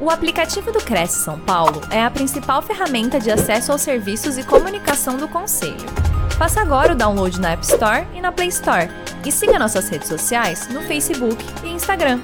O aplicativo do Cresce São Paulo é a principal ferramenta de acesso aos serviços e comunicação do Conselho. Faça agora o download na App Store e na Play Store. E siga nossas redes sociais no Facebook e Instagram.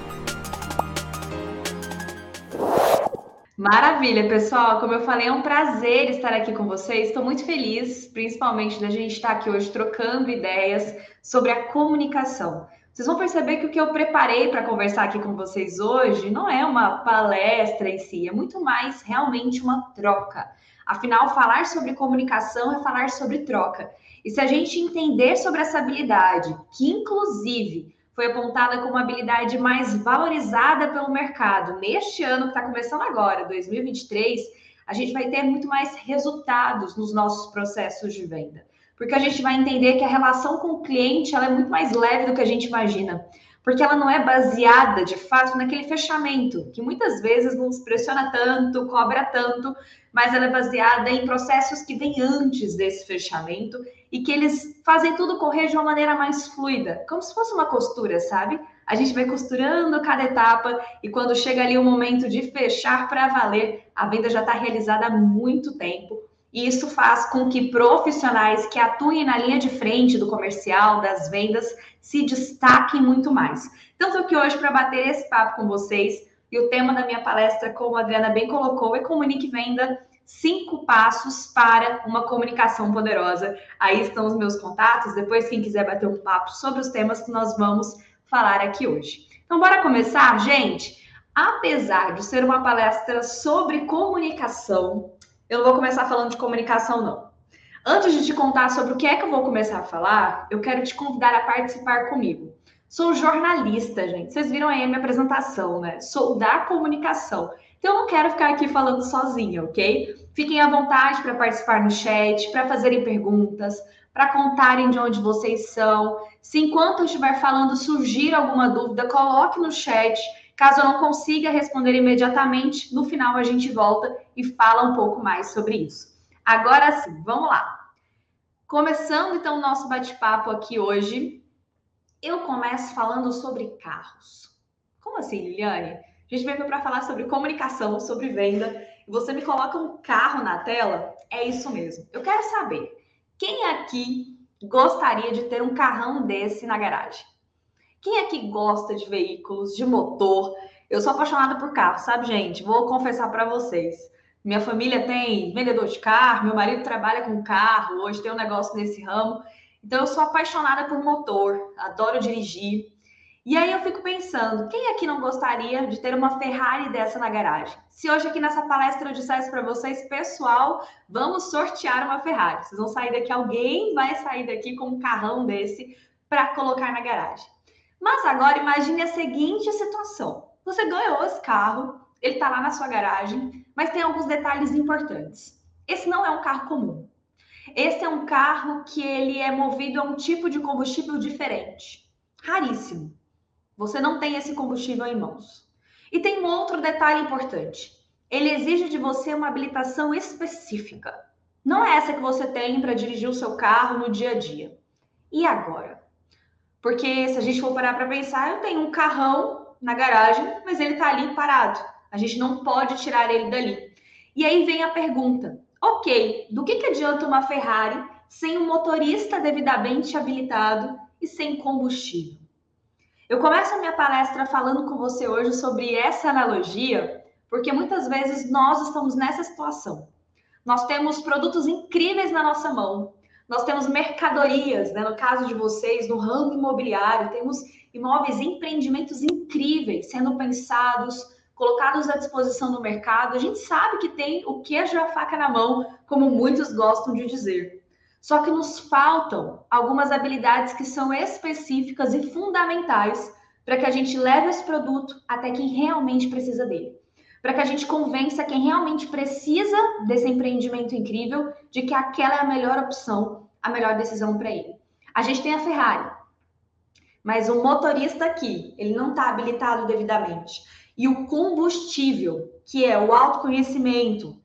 Maravilha, pessoal. Como eu falei, é um prazer estar aqui com vocês. Estou muito feliz, principalmente da gente estar aqui hoje trocando ideias sobre a comunicação. Vocês vão perceber que o que eu preparei para conversar aqui com vocês hoje não é uma palestra em si, é muito mais realmente uma troca. Afinal, falar sobre comunicação é falar sobre troca. E se a gente entender sobre essa habilidade, que inclusive foi apontada como a habilidade mais valorizada pelo mercado neste ano que está começando agora, 2023, a gente vai ter muito mais resultados nos nossos processos de venda porque a gente vai entender que a relação com o cliente ela é muito mais leve do que a gente imagina, porque ela não é baseada de fato naquele fechamento, que muitas vezes nos pressiona tanto, cobra tanto, mas ela é baseada em processos que vêm antes desse fechamento e que eles fazem tudo correr de uma maneira mais fluida, como se fosse uma costura, sabe? A gente vai costurando cada etapa e quando chega ali o momento de fechar para valer, a venda já está realizada há muito tempo e isso faz com que profissionais que atuem na linha de frente do comercial, das vendas, se destaquem muito mais. Então, estou aqui hoje para bater esse papo com vocês. E o tema da minha palestra, como a Adriana bem colocou, é Comunique Venda cinco passos para uma comunicação poderosa. Aí estão os meus contatos. Depois, quem quiser bater um papo sobre os temas que nós vamos falar aqui hoje. Então, bora começar, gente? Apesar de ser uma palestra sobre comunicação, eu não vou começar falando de comunicação, não. Antes de te contar sobre o que é que eu vou começar a falar, eu quero te convidar a participar comigo. Sou jornalista, gente. Vocês viram aí a minha apresentação, né? Sou da comunicação. Então, eu não quero ficar aqui falando sozinha, ok? Fiquem à vontade para participar no chat, para fazerem perguntas, para contarem de onde vocês são. Se enquanto eu estiver falando surgir alguma dúvida, coloque no chat Caso eu não consiga responder imediatamente, no final a gente volta e fala um pouco mais sobre isso. Agora sim, vamos lá. Começando então o nosso bate-papo aqui hoje, eu começo falando sobre carros. Como assim, Liliane? A gente veio para falar sobre comunicação, sobre venda, e você me coloca um carro na tela? É isso mesmo. Eu quero saber, quem aqui gostaria de ter um carrão desse na garagem? Quem é que gosta de veículos, de motor? Eu sou apaixonada por carro, sabe, gente? Vou confessar para vocês. Minha família tem vendedor de carro, meu marido trabalha com carro, hoje tem um negócio nesse ramo. Então, eu sou apaixonada por motor, adoro dirigir. E aí eu fico pensando, quem aqui não gostaria de ter uma Ferrari dessa na garagem? Se hoje aqui nessa palestra eu dissesse para vocês, pessoal, vamos sortear uma Ferrari. Vocês vão sair daqui, alguém vai sair daqui com um carrão desse para colocar na garagem. Mas agora imagine a seguinte situação: você ganhou esse carro, ele está lá na sua garagem, mas tem alguns detalhes importantes. Esse não é um carro comum. Esse é um carro que ele é movido a um tipo de combustível diferente, raríssimo. Você não tem esse combustível em mãos. E tem um outro detalhe importante. Ele exige de você uma habilitação específica. Não é essa que você tem para dirigir o seu carro no dia a dia. E agora? Porque se a gente for parar para pensar, eu tenho um carrão na garagem, mas ele está ali parado. A gente não pode tirar ele dali. E aí vem a pergunta: ok, do que, que adianta uma Ferrari sem um motorista devidamente habilitado e sem combustível? Eu começo a minha palestra falando com você hoje sobre essa analogia, porque muitas vezes nós estamos nessa situação. Nós temos produtos incríveis na nossa mão, nós temos mercadorias, né? no caso de vocês, no ramo imobiliário, temos imóveis, empreendimentos incríveis sendo pensados, colocados à disposição no mercado. A gente sabe que tem o queijo e a faca na mão, como muitos gostam de dizer. Só que nos faltam algumas habilidades que são específicas e fundamentais para que a gente leve esse produto até quem realmente precisa dele. Para que a gente convença quem realmente precisa desse empreendimento incrível de que aquela é a melhor opção, a melhor decisão para ele. A gente tem a Ferrari, mas o motorista aqui, ele não está habilitado devidamente. E o combustível, que é o autoconhecimento,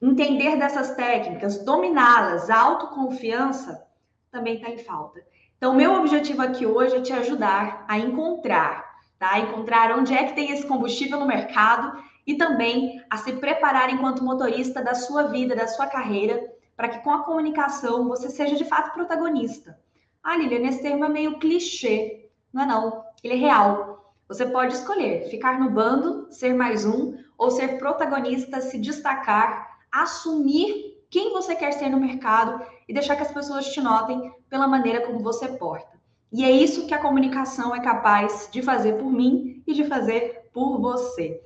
entender dessas técnicas, dominá-las, a autoconfiança, também está em falta. Então, meu objetivo aqui hoje é te ajudar a encontrar, tá? Encontrar onde é que tem esse combustível no mercado e também a se preparar enquanto motorista da sua vida, da sua carreira, para que com a comunicação você seja de fato protagonista. Ah, Lilian, esse termo é meio clichê. Não é não, ele é real. Você pode escolher ficar no bando, ser mais um, ou ser protagonista, se destacar, assumir quem você quer ser no mercado e deixar que as pessoas te notem pela maneira como você porta. E é isso que a comunicação é capaz de fazer por mim e de fazer por você.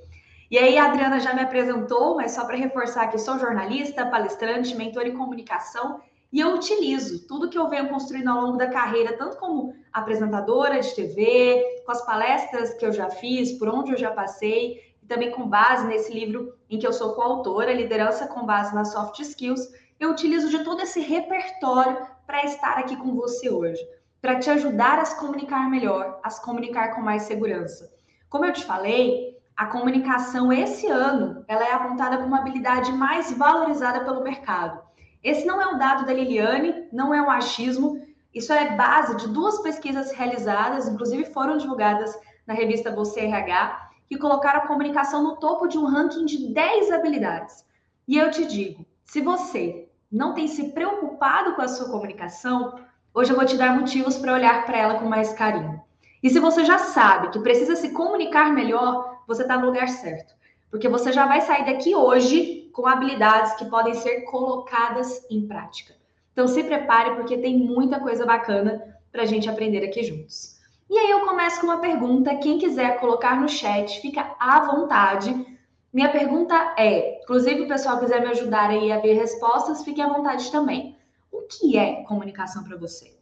E aí, a Adriana já me apresentou, mas só para reforçar que sou jornalista, palestrante, mentor em comunicação e eu utilizo tudo que eu venho construindo ao longo da carreira, tanto como apresentadora de TV, com as palestras que eu já fiz, por onde eu já passei, e também com base nesse livro em que eu sou coautora, Liderança com Base nas Soft Skills. Eu utilizo de todo esse repertório para estar aqui com você hoje, para te ajudar a se comunicar melhor, a se comunicar com mais segurança. Como eu te falei, a comunicação esse ano ela é apontada como uma habilidade mais valorizada pelo mercado. Esse não é um dado da Liliane, não é um achismo, isso é base de duas pesquisas realizadas, inclusive foram divulgadas na revista Você RH, que colocaram a comunicação no topo de um ranking de 10 habilidades. E eu te digo, se você não tem se preocupado com a sua comunicação, hoje eu vou te dar motivos para olhar para ela com mais carinho. E se você já sabe que precisa se comunicar melhor, você está no lugar certo. Porque você já vai sair daqui hoje com habilidades que podem ser colocadas em prática. Então se prepare, porque tem muita coisa bacana para a gente aprender aqui juntos. E aí eu começo com uma pergunta. Quem quiser colocar no chat, fica à vontade. Minha pergunta é, inclusive o pessoal quiser me ajudar aí a ver respostas, fique à vontade também. O que é comunicação para você?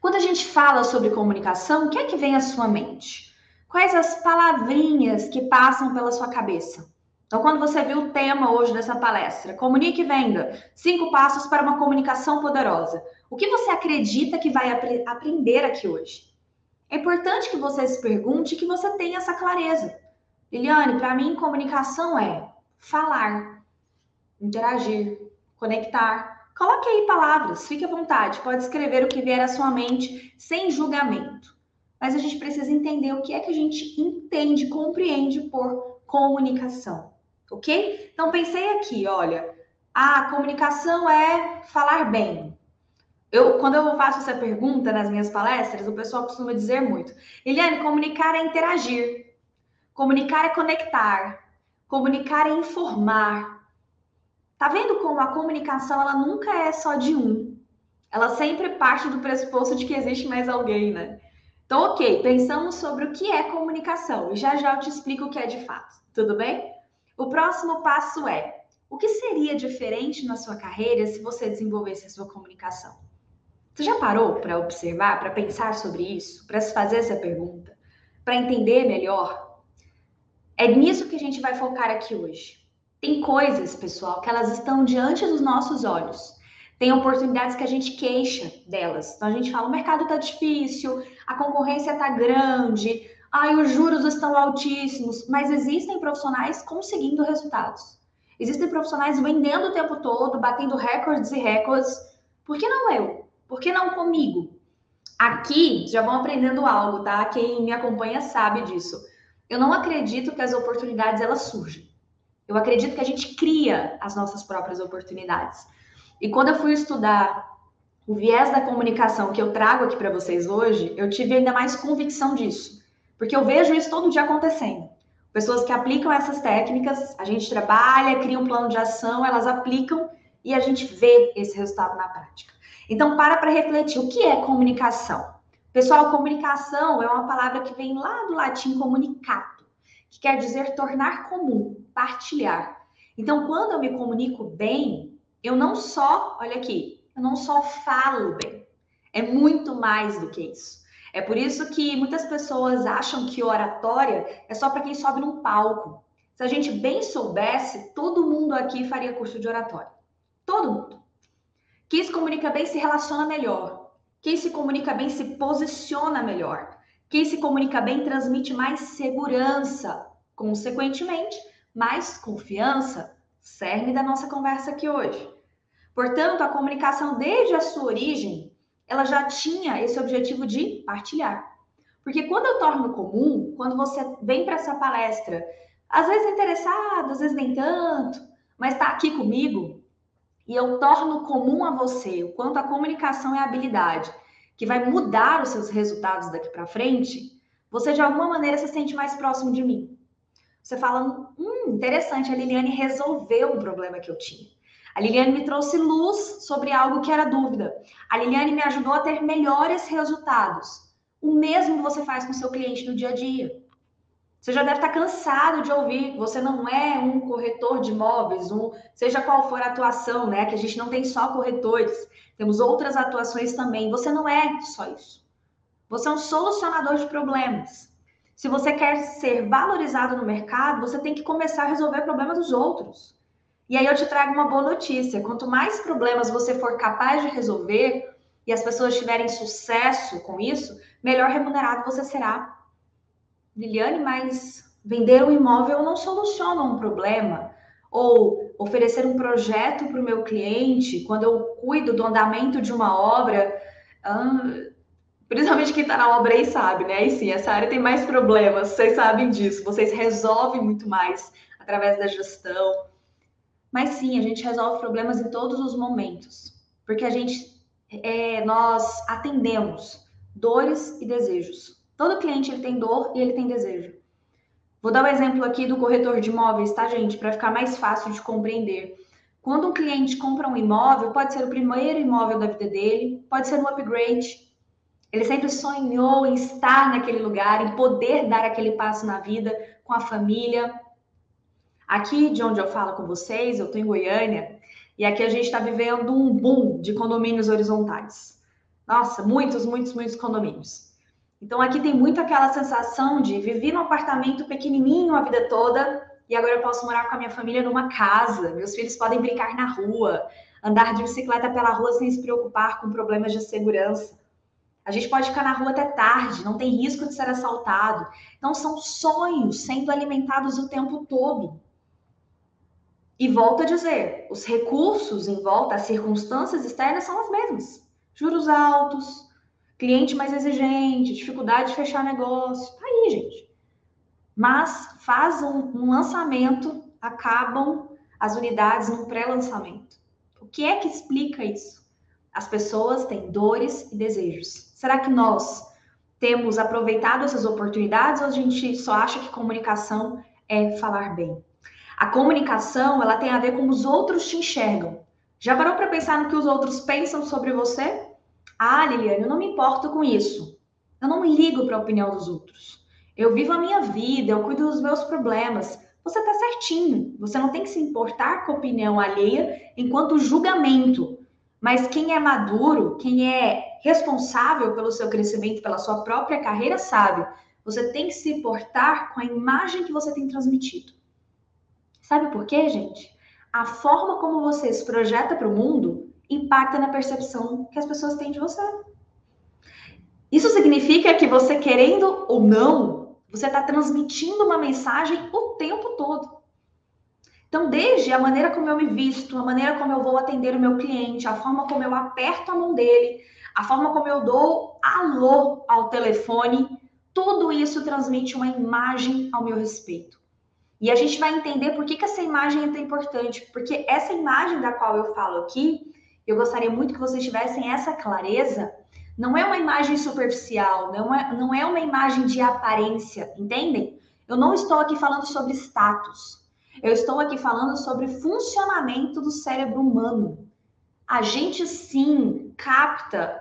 Quando a gente fala sobre comunicação, o que é que vem à sua mente? Quais as palavrinhas que passam pela sua cabeça? Então, quando você viu o tema hoje dessa palestra, comunique e venda, cinco passos para uma comunicação poderosa. O que você acredita que vai ap aprender aqui hoje? É importante que você se pergunte que você tenha essa clareza. Liliane, para mim, comunicação é falar, interagir, conectar, Coloque aí palavras, fique à vontade, pode escrever o que vier à sua mente, sem julgamento. Mas a gente precisa entender o que é que a gente entende, compreende por comunicação, ok? Então pensei aqui, olha, a comunicação é falar bem. Eu, quando eu faço essa pergunta nas minhas palestras, o pessoal costuma dizer muito: Eliane, comunicar é interagir, comunicar é conectar, comunicar é informar, Tá vendo como a comunicação ela nunca é só de um? Ela sempre parte do pressuposto de que existe mais alguém, né? Então, ok, pensamos sobre o que é comunicação e já já eu te explico o que é de fato, tudo bem? O próximo passo é: o que seria diferente na sua carreira se você desenvolvesse a sua comunicação? Você já parou para observar, para pensar sobre isso, para se fazer essa pergunta, para entender melhor? É nisso que a gente vai focar aqui hoje. Tem coisas, pessoal, que elas estão diante dos nossos olhos. Tem oportunidades que a gente queixa delas. Então a gente fala: o mercado está difícil, a concorrência está grande, ai, os juros estão altíssimos. Mas existem profissionais conseguindo resultados. Existem profissionais vendendo o tempo todo, batendo recordes e recordes. Por que não eu? Por que não comigo? Aqui já vão aprendendo algo, tá? Quem me acompanha sabe disso. Eu não acredito que as oportunidades elas surgem. Eu acredito que a gente cria as nossas próprias oportunidades. E quando eu fui estudar o viés da comunicação que eu trago aqui para vocês hoje, eu tive ainda mais convicção disso, porque eu vejo isso todo dia acontecendo. Pessoas que aplicam essas técnicas, a gente trabalha, cria um plano de ação, elas aplicam e a gente vê esse resultado na prática. Então, para para refletir, o que é comunicação? Pessoal, comunicação é uma palavra que vem lá do latim comunicato que quer dizer tornar comum, partilhar. Então, quando eu me comunico bem, eu não só, olha aqui, eu não só falo bem, é muito mais do que isso. É por isso que muitas pessoas acham que oratória é só para quem sobe num palco. Se a gente bem soubesse, todo mundo aqui faria curso de oratória. Todo mundo. Quem se comunica bem se relaciona melhor. Quem se comunica bem se posiciona melhor. Quem se comunica bem transmite mais segurança, consequentemente, mais confiança, cerne da nossa conversa aqui hoje. Portanto, a comunicação desde a sua origem, ela já tinha esse objetivo de partilhar. Porque quando eu torno comum, quando você vem para essa palestra às vezes interessado, às vezes nem tanto, mas está aqui comigo e eu torno comum a você o quanto a comunicação é a habilidade que vai mudar os seus resultados daqui para frente, você de alguma maneira se sente mais próximo de mim. Você fala, hum, interessante, a Liliane resolveu um problema que eu tinha. A Liliane me trouxe luz sobre algo que era dúvida. A Liliane me ajudou a ter melhores resultados. O mesmo você faz com seu cliente no dia a dia. Você já deve estar cansado de ouvir que você não é um corretor de imóveis, um, seja qual for a atuação, né? Que a gente não tem só corretores, temos outras atuações também. Você não é só isso. Você é um solucionador de problemas. Se você quer ser valorizado no mercado, você tem que começar a resolver problemas dos outros. E aí eu te trago uma boa notícia: quanto mais problemas você for capaz de resolver e as pessoas tiverem sucesso com isso, melhor remunerado você será. Liliane, mas vender um imóvel não soluciona um problema. Ou oferecer um projeto para o meu cliente, quando eu cuido do andamento de uma obra, hum, principalmente quem está na obra aí sabe, né? E sim, essa área tem mais problemas, vocês sabem disso, vocês resolvem muito mais através da gestão. Mas sim, a gente resolve problemas em todos os momentos, porque a gente, é, nós atendemos dores e desejos. Todo cliente ele tem dor e ele tem desejo. Vou dar um exemplo aqui do corretor de imóveis, tá, gente? Para ficar mais fácil de compreender. Quando um cliente compra um imóvel, pode ser o primeiro imóvel da vida dele, pode ser um upgrade. Ele sempre sonhou em estar naquele lugar, em poder dar aquele passo na vida com a família. Aqui de onde eu falo com vocês, eu estou em Goiânia, e aqui a gente está vivendo um boom de condomínios horizontais. Nossa, muitos, muitos, muitos condomínios. Então aqui tem muito aquela sensação de viver num apartamento pequenininho a vida toda e agora eu posso morar com a minha família numa casa. Meus filhos podem brincar na rua, andar de bicicleta pela rua sem se preocupar com problemas de segurança. A gente pode ficar na rua até tarde, não tem risco de ser assaltado. Então são sonhos sendo alimentados o tempo todo. E volto a dizer, os recursos em volta, as circunstâncias externas são as mesmas. Juros altos, cliente mais exigente, dificuldade de fechar negócio. Tá aí, gente. Mas faz um, um lançamento, acabam as unidades no pré-lançamento. O que é que explica isso? As pessoas têm dores e desejos. Será que nós temos aproveitado essas oportunidades ou a gente só acha que comunicação é falar bem? A comunicação, ela tem a ver com os outros te enxergam. Já parou para pensar no que os outros pensam sobre você? Ah, Liliane, eu não me importo com isso. Eu não me ligo para a opinião dos outros. Eu vivo a minha vida, eu cuido dos meus problemas. Você está certinho. Você não tem que se importar com a opinião alheia enquanto julgamento. Mas quem é maduro, quem é responsável pelo seu crescimento, pela sua própria carreira, sabe. Você tem que se importar com a imagem que você tem transmitido. Sabe por quê, gente? A forma como você se projeta para o mundo impacta na percepção que as pessoas têm de você. Isso significa que você, querendo ou não, você está transmitindo uma mensagem o tempo todo. Então, desde a maneira como eu me visto, a maneira como eu vou atender o meu cliente, a forma como eu aperto a mão dele, a forma como eu dou alô ao telefone, tudo isso transmite uma imagem ao meu respeito. E a gente vai entender por que, que essa imagem é tão importante, porque essa imagem da qual eu falo aqui, eu gostaria muito que vocês tivessem essa clareza. Não é uma imagem superficial, não é, não é uma imagem de aparência, entendem? Eu não estou aqui falando sobre status. Eu estou aqui falando sobre funcionamento do cérebro humano. A gente sim capta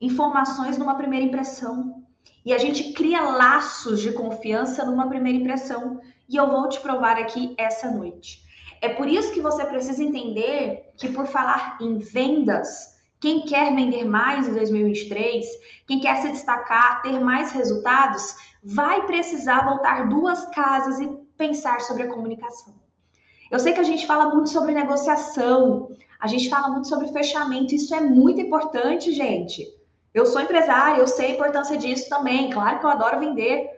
informações numa primeira impressão. E a gente cria laços de confiança numa primeira impressão. E eu vou te provar aqui essa noite. É por isso que você precisa entender que, por falar em vendas, quem quer vender mais em 2023, quem quer se destacar, ter mais resultados, vai precisar voltar duas casas e pensar sobre a comunicação. Eu sei que a gente fala muito sobre negociação, a gente fala muito sobre fechamento, isso é muito importante, gente. Eu sou empresária, eu sei a importância disso também, claro que eu adoro vender,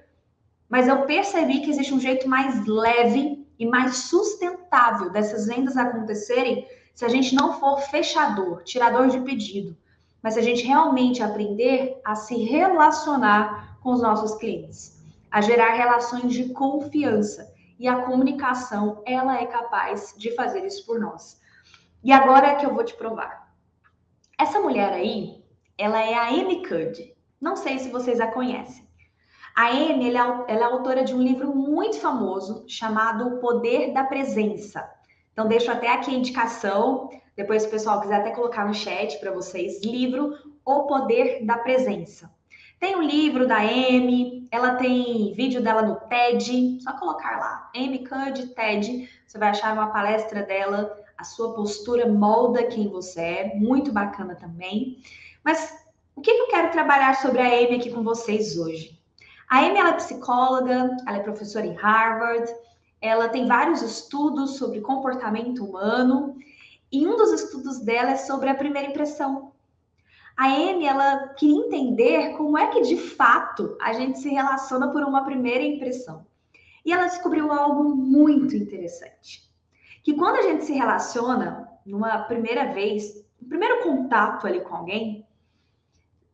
mas eu percebi que existe um jeito mais leve e mais sustentável dessas vendas acontecerem se a gente não for fechador, tirador de pedido, mas se a gente realmente aprender a se relacionar com os nossos clientes, a gerar relações de confiança. e a comunicação, ela é capaz de fazer isso por nós. E agora é que eu vou te provar. Essa mulher aí, ela é a Amy Cuddy. Não sei se vocês a conhecem. A Amy, é ela é autora de um livro muito famoso chamado O Poder da Presença. Então, deixo até aqui a indicação. Depois, se o pessoal quiser até colocar no chat para vocês. Livro O Poder da Presença. Tem o um livro da Amy, ela tem vídeo dela no TED, só colocar lá, Amy Cud TED, você vai achar uma palestra dela, a sua postura molda quem você é, muito bacana também. Mas o que, que eu quero trabalhar sobre a Amy aqui com vocês hoje? A Amy ela é psicóloga, ela é professora em Harvard, ela tem vários estudos sobre comportamento humano, e um dos estudos dela é sobre a primeira impressão. A Amy, ela queria entender como é que de fato a gente se relaciona por uma primeira impressão. E ela descobriu algo muito interessante. Que quando a gente se relaciona numa primeira vez, no primeiro contato ali com alguém,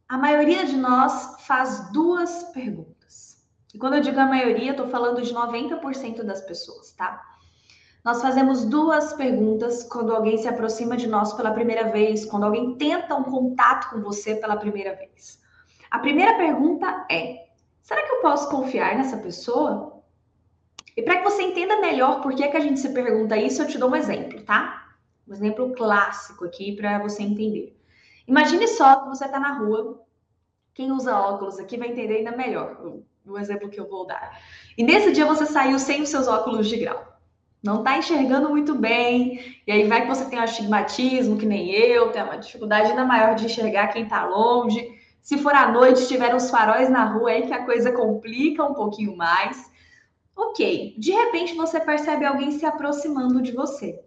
a maioria de nós faz duas perguntas. E quando eu digo a maioria, eu tô falando de 90% das pessoas, tá? Nós fazemos duas perguntas quando alguém se aproxima de nós pela primeira vez, quando alguém tenta um contato com você pela primeira vez. A primeira pergunta é: será que eu posso confiar nessa pessoa? E para que você entenda melhor por que, que a gente se pergunta isso, eu te dou um exemplo, tá? Um exemplo clássico aqui para você entender. Imagine só que você está na rua. Quem usa óculos aqui vai entender ainda melhor o exemplo que eu vou dar. E nesse dia você saiu sem os seus óculos de grau não está enxergando muito bem, e aí vai que você tem um astigmatismo, que nem eu, tem uma dificuldade ainda maior de enxergar quem está longe. Se for à noite, tiver uns faróis na rua aí que a coisa complica um pouquinho mais. Ok, de repente você percebe alguém se aproximando de você.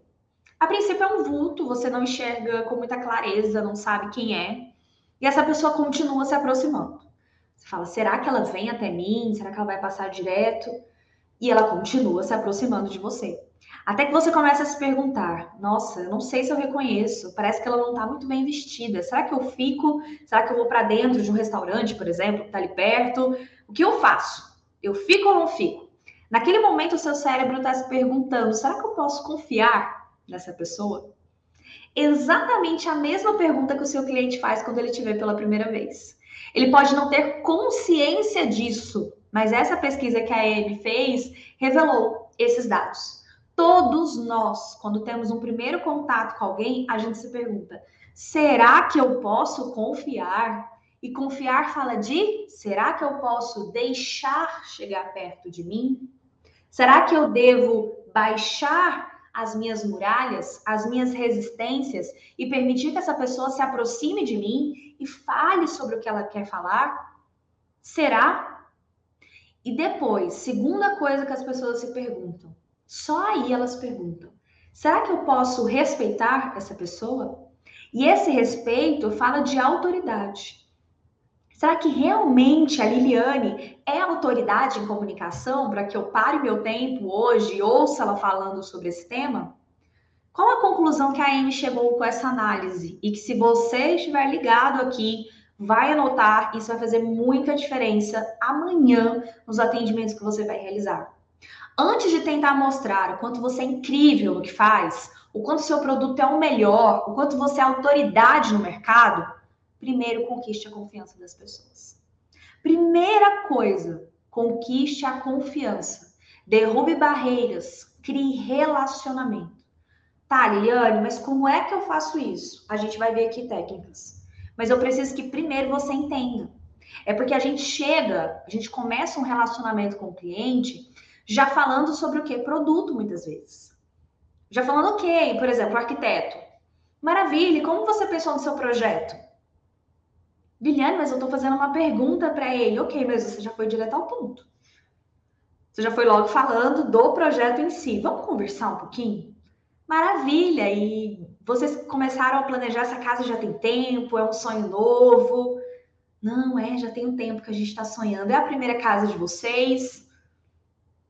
A princípio é um vulto, você não enxerga com muita clareza, não sabe quem é, e essa pessoa continua se aproximando. Você fala, será que ela vem até mim? Será que ela vai passar direto? E ela continua se aproximando de você. Até que você começa a se perguntar: nossa, eu não sei se eu reconheço, parece que ela não está muito bem vestida. Será que eu fico? Será que eu vou para dentro de um restaurante, por exemplo, que está ali perto? O que eu faço? Eu fico ou não fico? Naquele momento, o seu cérebro está se perguntando: será que eu posso confiar nessa pessoa? Exatamente a mesma pergunta que o seu cliente faz quando ele te vê pela primeira vez. Ele pode não ter consciência disso, mas essa pesquisa que a Amy fez revelou esses dados. Todos nós, quando temos um primeiro contato com alguém, a gente se pergunta: será que eu posso confiar? E confiar fala de: será que eu posso deixar chegar perto de mim? Será que eu devo baixar as minhas muralhas, as minhas resistências e permitir que essa pessoa se aproxime de mim e fale sobre o que ela quer falar? Será? E depois, segunda coisa que as pessoas se perguntam: só aí elas perguntam: será que eu posso respeitar essa pessoa? E esse respeito fala de autoridade. Será que realmente a Liliane é autoridade em comunicação para que eu pare meu tempo hoje e ouça ela falando sobre esse tema? Qual a conclusão que a Amy chegou com essa análise? E que se você estiver ligado aqui, vai anotar, isso vai fazer muita diferença amanhã nos atendimentos que você vai realizar. Antes de tentar mostrar o quanto você é incrível no que faz, o quanto seu produto é o melhor, o quanto você é autoridade no mercado, primeiro conquiste a confiança das pessoas. Primeira coisa, conquiste a confiança. Derrube barreiras, crie relacionamento. Tá, Liliane, mas como é que eu faço isso? A gente vai ver aqui técnicas. Mas eu preciso que primeiro você entenda. É porque a gente chega, a gente começa um relacionamento com o cliente já falando sobre o que? Produto, muitas vezes. Já falando, ok, por exemplo, arquiteto. Maravilha, como você pensou no seu projeto? Guilherme, mas eu estou fazendo uma pergunta para ele. Ok, mas você já foi direto ao ponto. Você já foi logo falando do projeto em si. Vamos conversar um pouquinho? Maravilha! E vocês começaram a planejar essa casa já tem tempo? É um sonho novo? Não, é, já tem um tempo que a gente está sonhando. É a primeira casa de vocês?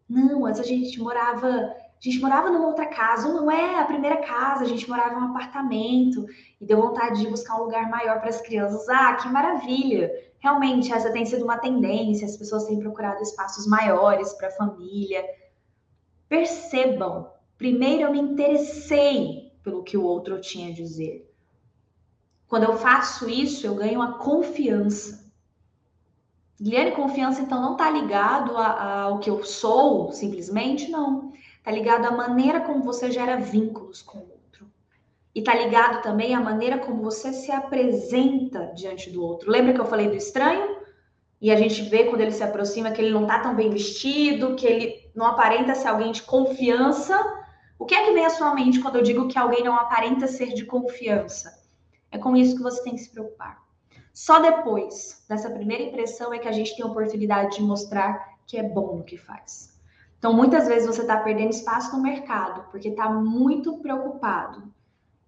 Não, antes a gente morava, a gente morava numa outra casa, não é a primeira casa, a gente morava em um apartamento e deu vontade de buscar um lugar maior para as crianças. Ah, que maravilha! Realmente, essa tem sido uma tendência, as pessoas têm procurado espaços maiores para a família. Percebam, primeiro eu me interessei pelo que o outro tinha a dizer. Quando eu faço isso, eu ganho a confiança. Guilherme, confiança então não está ligado ao que eu sou, simplesmente, não. Está ligado à maneira como você gera vínculos com o outro. E está ligado também à maneira como você se apresenta diante do outro. Lembra que eu falei do estranho? E a gente vê quando ele se aproxima que ele não está tão bem vestido, que ele não aparenta ser alguém de confiança. O que é que vem à sua mente quando eu digo que alguém não aparenta ser de confiança? É com isso que você tem que se preocupar. Só depois dessa primeira impressão é que a gente tem a oportunidade de mostrar que é bom no que faz. Então, muitas vezes você está perdendo espaço no mercado porque está muito preocupado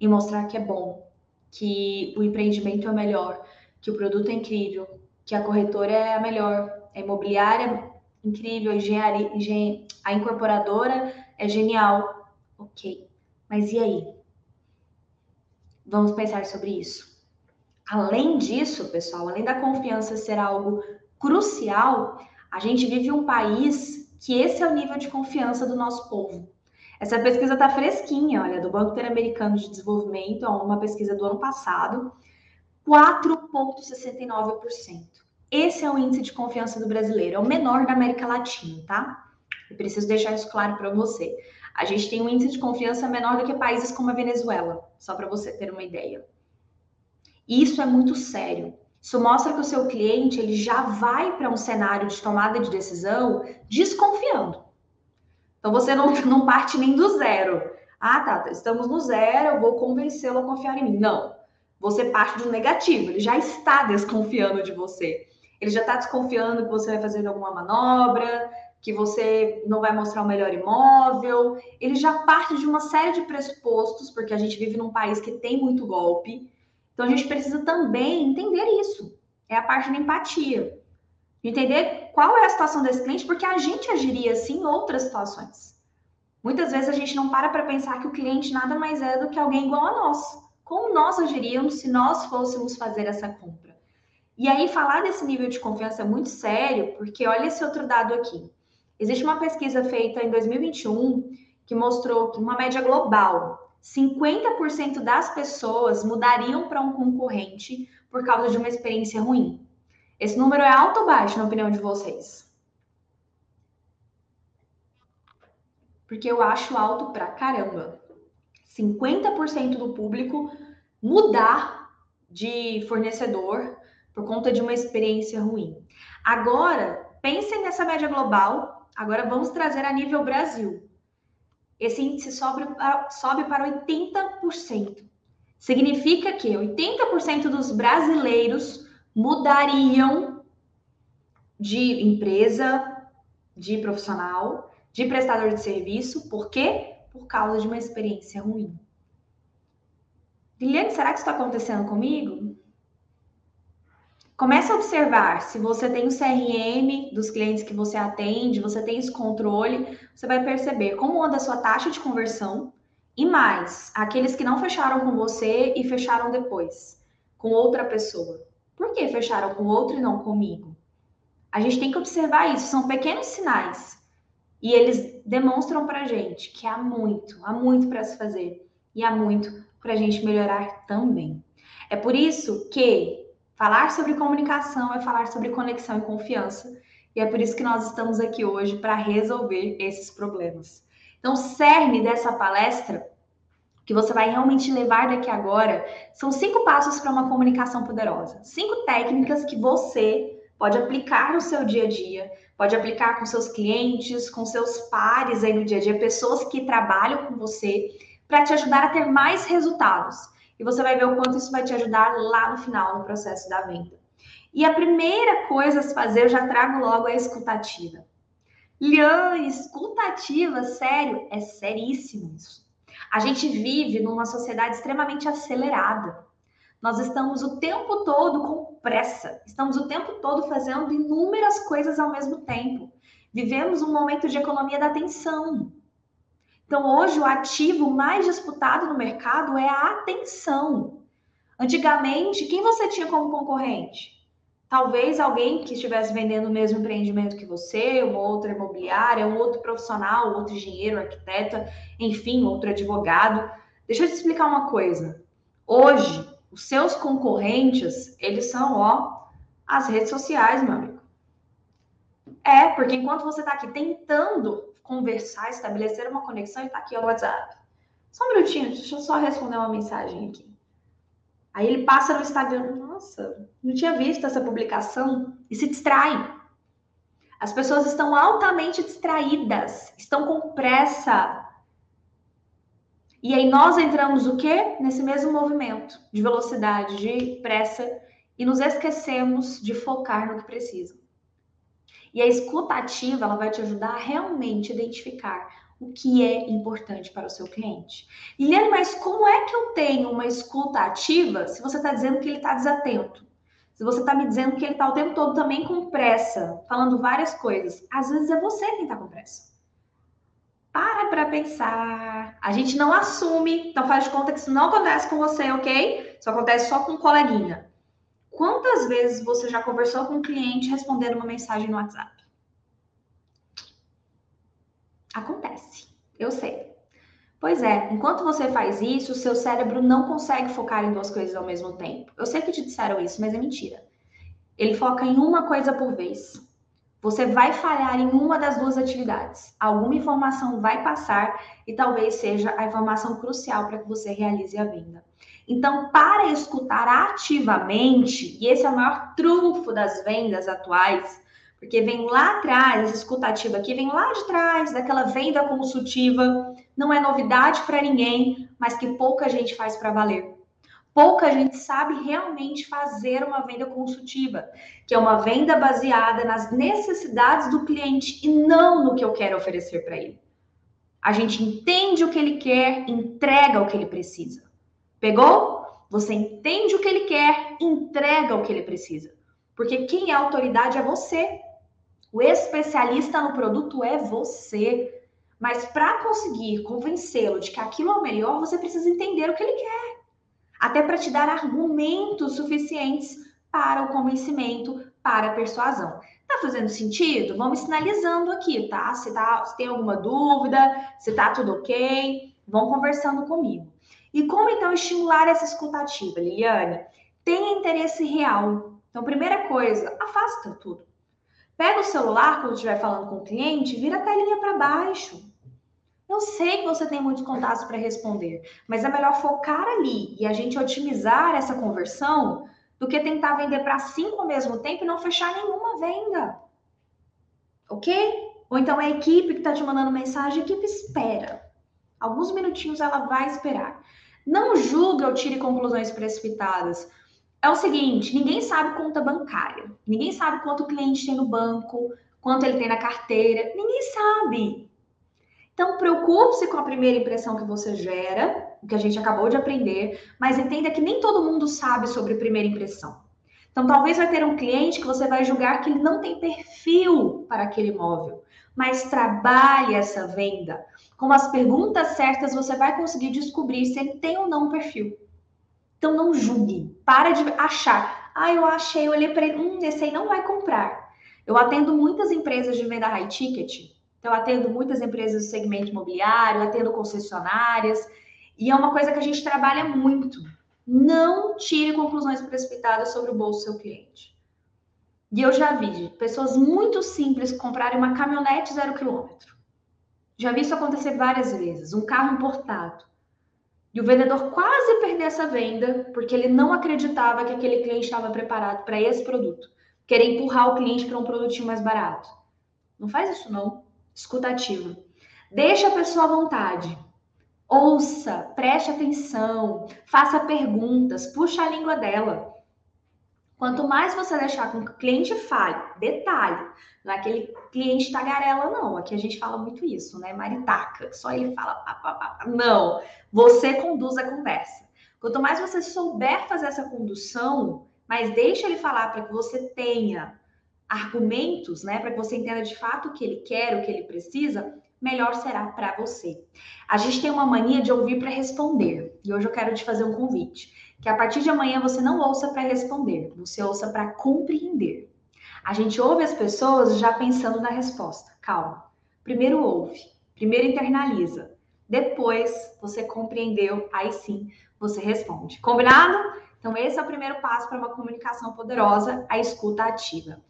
em mostrar que é bom, que o empreendimento é melhor, que o produto é incrível, que a corretora é a melhor, a imobiliária é incrível, a, engenharia, a incorporadora é genial. Ok, mas e aí? Vamos pensar sobre isso. Além disso, pessoal, além da confiança ser algo crucial, a gente vive um país que esse é o nível de confiança do nosso povo. Essa pesquisa está fresquinha, olha, do Banco Interamericano de Desenvolvimento, é uma pesquisa do ano passado, 4,69%. Esse é o índice de confiança do brasileiro, é o menor da América Latina, tá? Eu preciso deixar isso claro para você. A gente tem um índice de confiança menor do que países como a Venezuela, só para você ter uma ideia. Isso é muito sério. Isso mostra que o seu cliente ele já vai para um cenário de tomada de decisão desconfiando. Então você não, não parte nem do zero. Ah, tá, estamos no zero, eu vou convencê-lo a confiar em mim. Não. Você parte do negativo, ele já está desconfiando de você. Ele já está desconfiando que você vai fazer alguma manobra, que você não vai mostrar o melhor imóvel. Ele já parte de uma série de pressupostos, porque a gente vive num país que tem muito golpe. Então a gente precisa também entender isso. É a parte da empatia. Entender qual é a situação desse cliente, porque a gente agiria assim em outras situações. Muitas vezes a gente não para para pensar que o cliente nada mais é do que alguém igual a nós. Como nós agiríamos se nós fôssemos fazer essa compra? E aí, falar desse nível de confiança é muito sério, porque olha esse outro dado aqui. Existe uma pesquisa feita em 2021 que mostrou que, uma média global, 50% das pessoas mudariam para um concorrente por causa de uma experiência ruim. Esse número é alto ou baixo, na opinião de vocês? Porque eu acho alto pra caramba. 50% do público mudar de fornecedor por conta de uma experiência ruim. Agora, pensem nessa média global Agora vamos trazer a nível Brasil. Esse índice sobe para, sobe para 80%. Significa que 80% dos brasileiros mudariam de empresa, de profissional, de prestador de serviço. Por quê? Por causa de uma experiência ruim. Liliane, será que isso está acontecendo comigo? Comece a observar se você tem o CRM dos clientes que você atende, você tem esse controle, você vai perceber como anda a sua taxa de conversão e mais, aqueles que não fecharam com você e fecharam depois, com outra pessoa. Por que fecharam com outro e não comigo? A gente tem que observar isso, são pequenos sinais. E eles demonstram para gente que há muito, há muito para se fazer e há muito para a gente melhorar também. É por isso que Falar sobre comunicação é falar sobre conexão e confiança. E é por isso que nós estamos aqui hoje para resolver esses problemas. Então, o cerne dessa palestra, que você vai realmente levar daqui agora, são cinco passos para uma comunicação poderosa. Cinco técnicas que você pode aplicar no seu dia a dia, pode aplicar com seus clientes, com seus pares aí no dia a dia, pessoas que trabalham com você, para te ajudar a ter mais resultados e você vai ver o quanto isso vai te ajudar lá no final, no processo da venda. E a primeira coisa a se fazer, eu já trago logo a escutativa. Lian, escutativa, sério, é seríssimo isso. A gente vive numa sociedade extremamente acelerada. Nós estamos o tempo todo com pressa, estamos o tempo todo fazendo inúmeras coisas ao mesmo tempo. Vivemos um momento de economia da atenção. Então, hoje, o ativo mais disputado no mercado é a atenção. Antigamente, quem você tinha como concorrente? Talvez alguém que estivesse vendendo o mesmo empreendimento que você, uma outra imobiliária, um outro profissional, outro engenheiro, arquiteto, enfim, outro advogado. Deixa eu te explicar uma coisa. Hoje, os seus concorrentes, eles são, ó, as redes sociais, meu amigo. É, porque enquanto você está aqui tentando conversar, estabelecer uma conexão, ele está aqui, o WhatsApp. Só um minutinho, deixa eu só responder uma mensagem aqui. Aí ele passa no Instagram, nossa, não tinha visto essa publicação e se distrai. As pessoas estão altamente distraídas, estão com pressa. E aí nós entramos o quê? Nesse mesmo movimento de velocidade, de pressa e nos esquecemos de focar no que precisa. E a escuta ativa, ela vai te ajudar a realmente identificar o que é importante para o seu cliente. Liliane, mas como é que eu tenho uma escuta ativa se você está dizendo que ele está desatento? Se você está me dizendo que ele está o tempo todo também com pressa, falando várias coisas. Às vezes é você quem está com pressa. Para para pensar. A gente não assume, então faz de conta que isso não acontece com você, ok? Isso acontece só com um coleguinha. Quantas vezes você já conversou com um cliente respondendo uma mensagem no WhatsApp? Acontece, eu sei. Pois é, enquanto você faz isso, seu cérebro não consegue focar em duas coisas ao mesmo tempo. Eu sei que te disseram isso, mas é mentira. Ele foca em uma coisa por vez. Você vai falhar em uma das duas atividades. Alguma informação vai passar e talvez seja a informação crucial para que você realize a venda. Então, para escutar ativamente, e esse é o maior trunfo das vendas atuais, porque vem lá atrás, essa escutativa aqui vem lá de trás, daquela venda consultiva, não é novidade para ninguém, mas que pouca gente faz para valer. Pouca gente sabe realmente fazer uma venda consultiva, que é uma venda baseada nas necessidades do cliente e não no que eu quero oferecer para ele. A gente entende o que ele quer, entrega o que ele precisa. Pegou? Você entende o que ele quer, entrega o que ele precisa. Porque quem é autoridade é você. O especialista no produto é você. Mas para conseguir convencê-lo de que aquilo é o melhor, você precisa entender o que ele quer. Até para te dar argumentos suficientes para o convencimento, para a persuasão. Tá fazendo sentido? Vamos sinalizando aqui, tá? Se, tá, se tem alguma dúvida, se tá tudo ok, vão conversando comigo. E como então estimular essa escutativa, Liliane? Tenha interesse real. Então, primeira coisa, afasta tudo. Pega o celular quando estiver falando com o cliente, vira a telinha para baixo. Eu sei que você tem muitos contatos para responder, mas é melhor focar ali e a gente otimizar essa conversão do que tentar vender para cinco ao mesmo tempo e não fechar nenhuma venda. Ok? Ou então a equipe que está te mandando mensagem, a equipe espera. Alguns minutinhos ela vai esperar. Não julga ou tire conclusões precipitadas é o seguinte: ninguém sabe conta bancária, ninguém sabe quanto o cliente tem no banco, quanto ele tem na carteira, ninguém sabe. Então, preocupe-se com a primeira impressão que você gera, o que a gente acabou de aprender, mas entenda que nem todo mundo sabe sobre primeira impressão. Então, talvez vai ter um cliente que você vai julgar que ele não tem perfil para aquele imóvel, mas trabalhe essa venda. Com as perguntas certas, você vai conseguir descobrir se ele tem ou não um perfil. Então não julgue. Para de achar. Ah, eu achei, eu olhei para ele, hum, esse aí não vai comprar. Eu atendo muitas empresas de venda high ticket. Então, eu atendo muitas empresas do segmento imobiliário, atendo concessionárias. E é uma coisa que a gente trabalha muito. Não tire conclusões precipitadas sobre o bolso do seu cliente. E eu já vi pessoas muito simples comprarem uma caminhonete zero quilômetro. Já vi isso acontecer várias vezes. Um carro importado. E o vendedor quase perdeu essa venda porque ele não acreditava que aquele cliente estava preparado para esse produto. Querer empurrar o cliente para um produtinho mais barato. Não faz isso não. Escutativa. Deixa a pessoa à vontade. Ouça, preste atenção, faça perguntas, puxa a língua dela. Quanto mais você deixar com que o cliente fale, detalhe, não é aquele cliente tagarela, não. Aqui a gente fala muito isso, né? Maritaca, só ele fala. Pá, pá, pá. Não, você conduz a conversa. Quanto mais você souber fazer essa condução, mas deixa ele falar para que você tenha argumentos, né? Para que você entenda de fato o que ele quer, o que ele precisa, melhor será para você. A gente tem uma mania de ouvir para responder. E hoje eu quero te fazer um convite. Que a partir de amanhã você não ouça para responder, você ouça para compreender. A gente ouve as pessoas já pensando na resposta. Calma. Primeiro ouve, primeiro internaliza. Depois você compreendeu, aí sim você responde. Combinado? Então, esse é o primeiro passo para uma comunicação poderosa, a escuta ativa.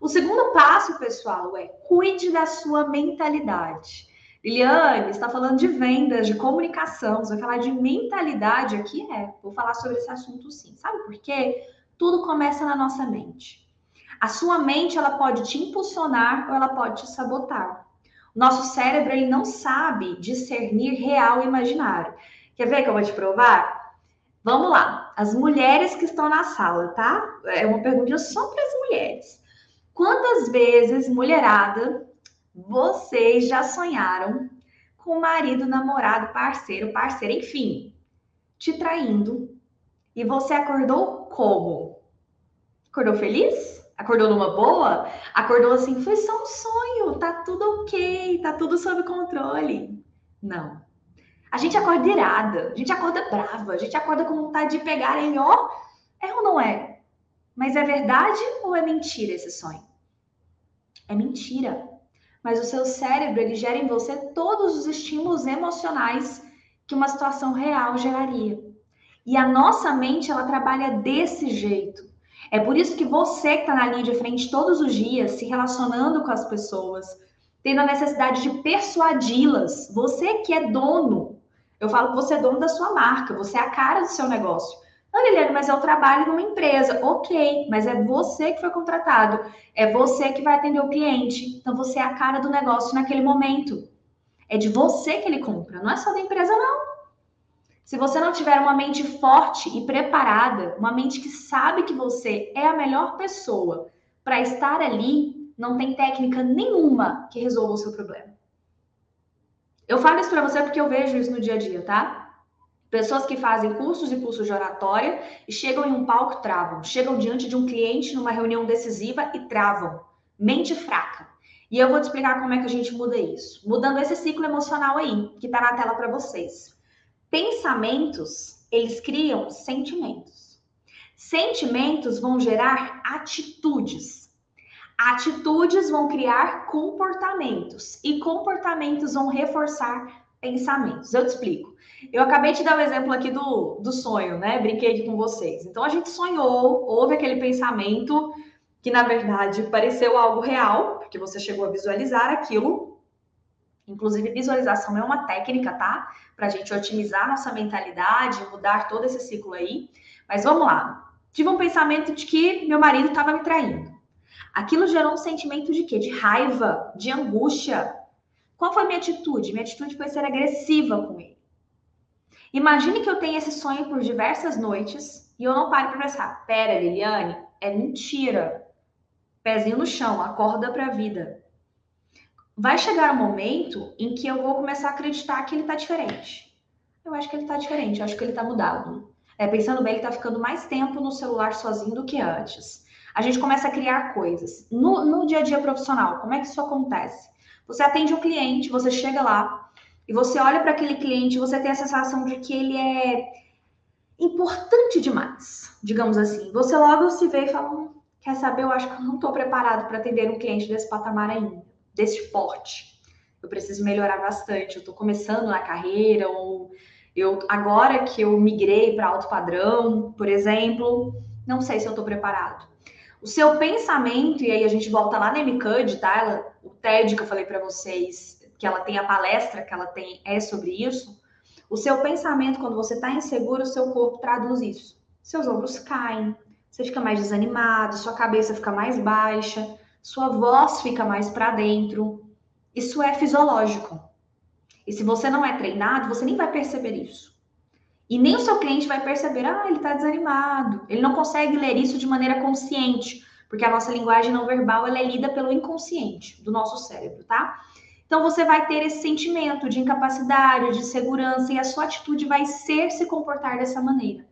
O segundo passo, pessoal, é cuide da sua mentalidade. Liliane, está falando de vendas, de comunicação, você vai falar de mentalidade aqui? É, vou falar sobre esse assunto sim. Sabe por quê? Tudo começa na nossa mente. A sua mente, ela pode te impulsionar ou ela pode te sabotar. O nosso cérebro, ele não sabe discernir real e imaginário. Quer ver que eu vou te provar? Vamos lá. As mulheres que estão na sala, tá? É uma pergunta só para as mulheres. Quantas vezes, mulherada, vocês já sonharam com marido, namorado, parceiro, parceira, enfim, te traindo e você acordou como? Acordou feliz? Acordou numa boa? Acordou assim, foi só um sonho, tá tudo ok, tá tudo sob controle. Não. A gente acorda irada, a gente acorda brava, a gente acorda com vontade de pegar em ó, é ou não é? Mas é verdade ou é mentira esse sonho? É mentira mas o seu cérebro ele gera em você todos os estímulos emocionais que uma situação real geraria. E a nossa mente ela trabalha desse jeito. É por isso que você que está na linha de frente todos os dias, se relacionando com as pessoas, tendo a necessidade de persuadi-las, você que é dono, eu falo que você é dono da sua marca, você é a cara do seu negócio. Ah, Liliane, mas eu trabalho numa empresa. Ok, mas é você que foi contratado. É você que vai atender o cliente. Então você é a cara do negócio naquele momento. É de você que ele compra, não é só da empresa, não. Se você não tiver uma mente forte e preparada, uma mente que sabe que você é a melhor pessoa para estar ali, não tem técnica nenhuma que resolva o seu problema. Eu falo isso para você porque eu vejo isso no dia a dia, tá? Pessoas que fazem cursos e cursos de oratória e chegam em um palco travam. Chegam diante de um cliente numa reunião decisiva e travam. Mente fraca. E eu vou te explicar como é que a gente muda isso. Mudando esse ciclo emocional aí, que está na tela para vocês. Pensamentos, eles criam sentimentos. Sentimentos vão gerar atitudes. Atitudes vão criar comportamentos. E comportamentos vão reforçar pensamentos. Eu te explico. Eu acabei de dar o um exemplo aqui do, do sonho, né? Brinquei com vocês. Então a gente sonhou, houve aquele pensamento que na verdade pareceu algo real, porque você chegou a visualizar aquilo. Inclusive, visualização é uma técnica, tá? Para a gente otimizar nossa mentalidade, mudar todo esse ciclo aí. Mas vamos lá. Tive um pensamento de que meu marido estava me traindo. Aquilo gerou um sentimento de quê? De raiva, de angústia, qual foi minha atitude? Minha atitude foi ser agressiva com ele. Imagine que eu tenho esse sonho por diversas noites e eu não paro para pensar: pera, Liliane, é mentira. Pezinho no chão, acorda para a vida. Vai chegar um momento em que eu vou começar a acreditar que ele está diferente. Eu acho que ele está diferente, eu acho que ele está mudado. É, pensando bem, ele está ficando mais tempo no celular sozinho do que antes. A gente começa a criar coisas. No, no dia a dia profissional, como é que isso acontece? Você atende um cliente, você chega lá e você olha para aquele cliente, você tem a sensação de que ele é importante demais, digamos assim. Você logo se vê e fala: hum, quer saber? Eu acho que eu não estou preparado para atender um cliente desse patamar ainda, desse porte. Eu preciso melhorar bastante. Eu estou começando na carreira ou eu agora que eu migrei para alto padrão, por exemplo, não sei se eu estou preparado. O seu pensamento, e aí a gente volta lá na MCUD, tá? Ela, o TED que eu falei para vocês, que ela tem a palestra que ela tem é sobre isso. O seu pensamento, quando você está inseguro, o seu corpo traduz isso. Seus ombros caem, você fica mais desanimado, sua cabeça fica mais baixa, sua voz fica mais para dentro. Isso é fisiológico. E se você não é treinado, você nem vai perceber isso. E nem o seu cliente vai perceber, ah, ele está desanimado. Ele não consegue ler isso de maneira consciente, porque a nossa linguagem não verbal ela é lida pelo inconsciente do nosso cérebro, tá? Então você vai ter esse sentimento de incapacidade, de segurança, e a sua atitude vai ser se comportar dessa maneira.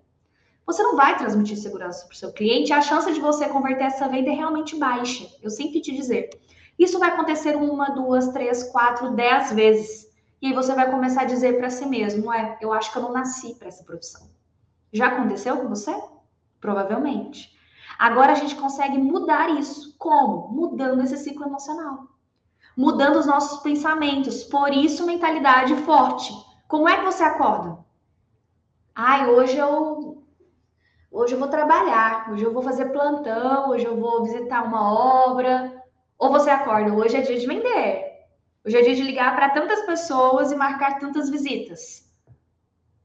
Você não vai transmitir segurança para o seu cliente, a chance de você converter essa venda é realmente baixa. Eu sempre te dizer. Isso vai acontecer uma, duas, três, quatro, dez vezes. E aí você vai começar a dizer para si mesmo, é, eu acho que eu não nasci para essa profissão. Já aconteceu com você? Provavelmente. Agora a gente consegue mudar isso. Como? Mudando esse ciclo emocional. Mudando os nossos pensamentos. Por isso, mentalidade forte. Como é que você acorda? Ai, hoje eu hoje eu vou trabalhar, hoje eu vou fazer plantão, hoje eu vou visitar uma obra. Ou você acorda, hoje é dia de vender. Hoje é dia de ligar para tantas pessoas e marcar tantas visitas.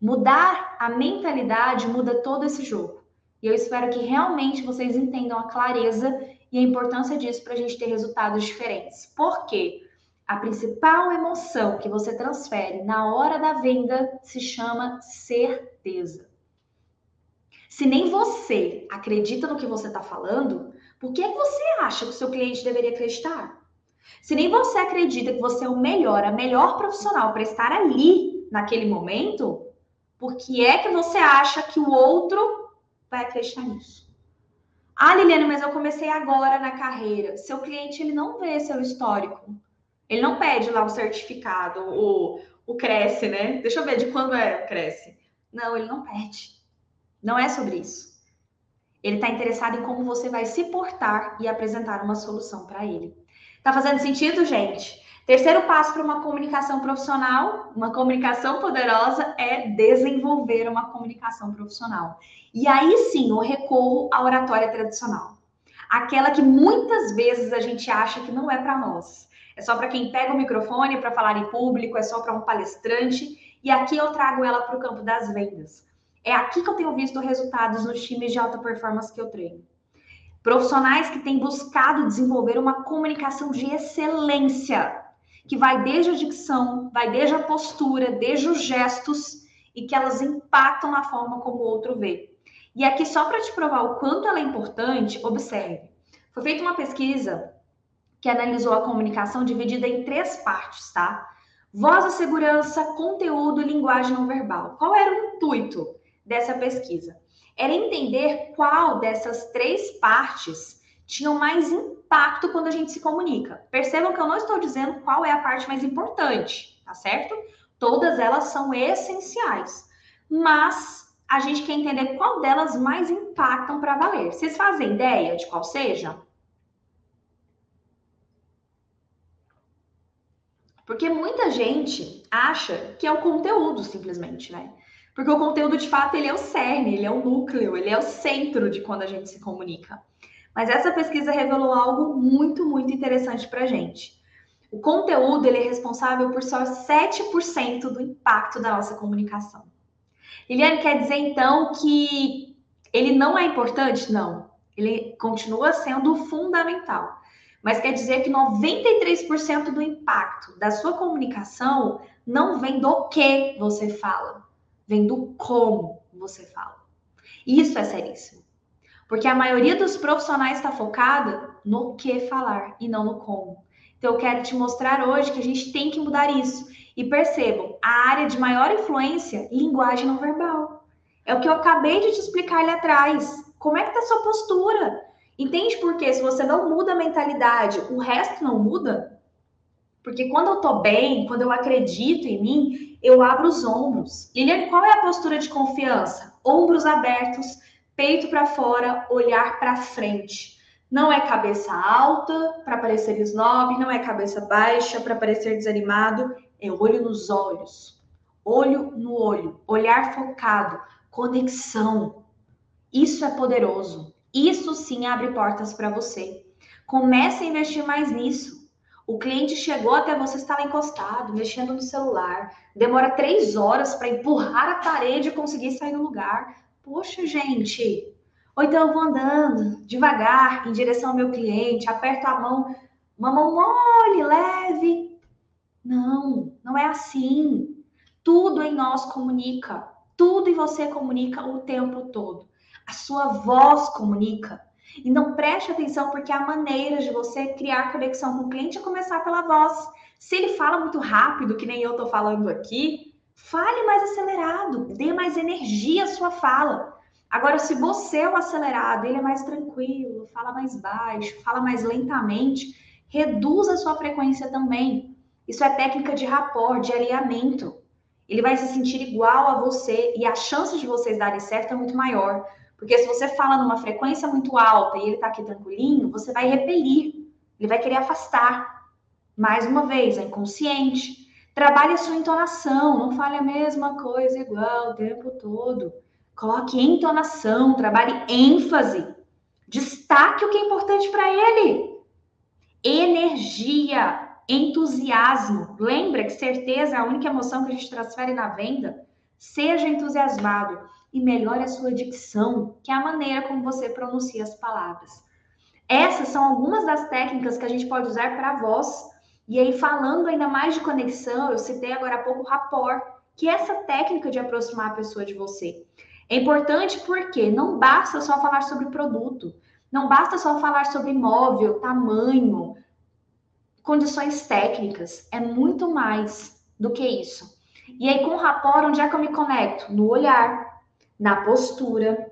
Mudar a mentalidade muda todo esse jogo. E eu espero que realmente vocês entendam a clareza e a importância disso para a gente ter resultados diferentes. Por quê? A principal emoção que você transfere na hora da venda se chama certeza. Se nem você acredita no que você está falando, por que, é que você acha que o seu cliente deveria acreditar? Se nem você acredita que você é o melhor, a melhor profissional para estar ali naquele momento, por que é que você acha que o outro vai acreditar nisso. Ah, Liliane, mas eu comecei agora na carreira. Seu cliente ele não vê seu histórico. Ele não pede lá o certificado, o, o Cresce, né? Deixa eu ver de quando é o Cresce. Não, ele não pede. Não é sobre isso. Ele está interessado em como você vai se portar e apresentar uma solução para ele. Tá fazendo sentido, gente? Terceiro passo para uma comunicação profissional, uma comunicação poderosa, é desenvolver uma comunicação profissional. E aí sim eu recorro à oratória tradicional. Aquela que muitas vezes a gente acha que não é para nós. É só para quem pega o microfone para falar em público, é só para um palestrante. E aqui eu trago ela para o campo das vendas. É aqui que eu tenho visto resultados nos times de alta performance que eu treino. Profissionais que têm buscado desenvolver uma comunicação de excelência que vai desde a dicção, vai desde a postura, desde os gestos e que elas impactam na forma como o outro vê. E aqui, só para te provar o quanto ela é importante, observe. Foi feita uma pesquisa que analisou a comunicação dividida em três partes, tá? Voz da segurança, conteúdo e linguagem não verbal. Qual era o intuito dessa pesquisa? Era entender qual dessas três partes tinham mais impacto quando a gente se comunica. Percebam que eu não estou dizendo qual é a parte mais importante, tá certo? Todas elas são essenciais, mas a gente quer entender qual delas mais impactam para valer. Vocês fazem ideia de qual seja? Porque muita gente acha que é o conteúdo, simplesmente, né? Porque o conteúdo, de fato, ele é o cerne, ele é o núcleo, ele é o centro de quando a gente se comunica. Mas essa pesquisa revelou algo muito, muito interessante para a gente. O conteúdo ele é responsável por só 7% do impacto da nossa comunicação. Liliane, quer dizer então que ele não é importante? Não. Ele continua sendo fundamental. Mas quer dizer que 93% do impacto da sua comunicação não vem do que você fala, vem do como você fala. Isso é seríssimo. Porque a maioria dos profissionais está focada no que falar e não no como. Então, eu quero te mostrar hoje que a gente tem que mudar isso. E percebam, a área de maior influência, linguagem não verbal. É o que eu acabei de te explicar ali atrás. Como é que está a sua postura? Entende por quê? Se você não muda a mentalidade, o resto não muda? Porque quando eu tô bem, quando eu acredito em mim, eu abro os ombros. Liliane, qual é a postura de confiança? Ombros abertos, peito para fora, olhar para frente. Não é cabeça alta para parecer snob, não é cabeça baixa para parecer desanimado, é olho nos olhos. Olho no olho, olhar focado, conexão. Isso é poderoso. Isso sim abre portas para você. Comece a investir mais nisso. O cliente chegou até você, está lá encostado, mexendo no celular. Demora três horas para empurrar a parede e conseguir sair do lugar. Poxa, gente. Ou então eu vou andando devagar em direção ao meu cliente, aperto a mão, uma mão mole, leve. Não, não é assim. Tudo em nós comunica. Tudo em você comunica o tempo todo. A sua voz comunica. E não preste atenção, porque a maneira de você criar conexão com o cliente é começar pela voz. Se ele fala muito rápido, que nem eu estou falando aqui, Fale mais acelerado, dê mais energia à sua fala. Agora, se você é o acelerado, ele é mais tranquilo, fala mais baixo, fala mais lentamente, reduza a sua frequência também. Isso é técnica de rapport, de alinhamento. Ele vai se sentir igual a você e a chance de vocês darem certo é muito maior. Porque se você fala numa frequência muito alta e ele tá aqui tranquilinho, você vai repelir. Ele vai querer afastar. Mais uma vez, é inconsciente. Trabalhe a sua entonação, não fale a mesma coisa igual o tempo todo. Coloque entonação, trabalhe ênfase. Destaque o que é importante para ele. Energia, entusiasmo. Lembra que certeza é a única emoção que a gente transfere na venda? Seja entusiasmado e melhore a sua dicção, que é a maneira como você pronuncia as palavras. Essas são algumas das técnicas que a gente pode usar para a voz. E aí, falando ainda mais de conexão, eu citei agora há pouco o rapport, que é essa técnica de aproximar a pessoa de você. É importante porque não basta só falar sobre produto, não basta só falar sobre imóvel, tamanho, condições técnicas, é muito mais do que isso. E aí, com o rapport, onde é que eu me conecto? No olhar, na postura,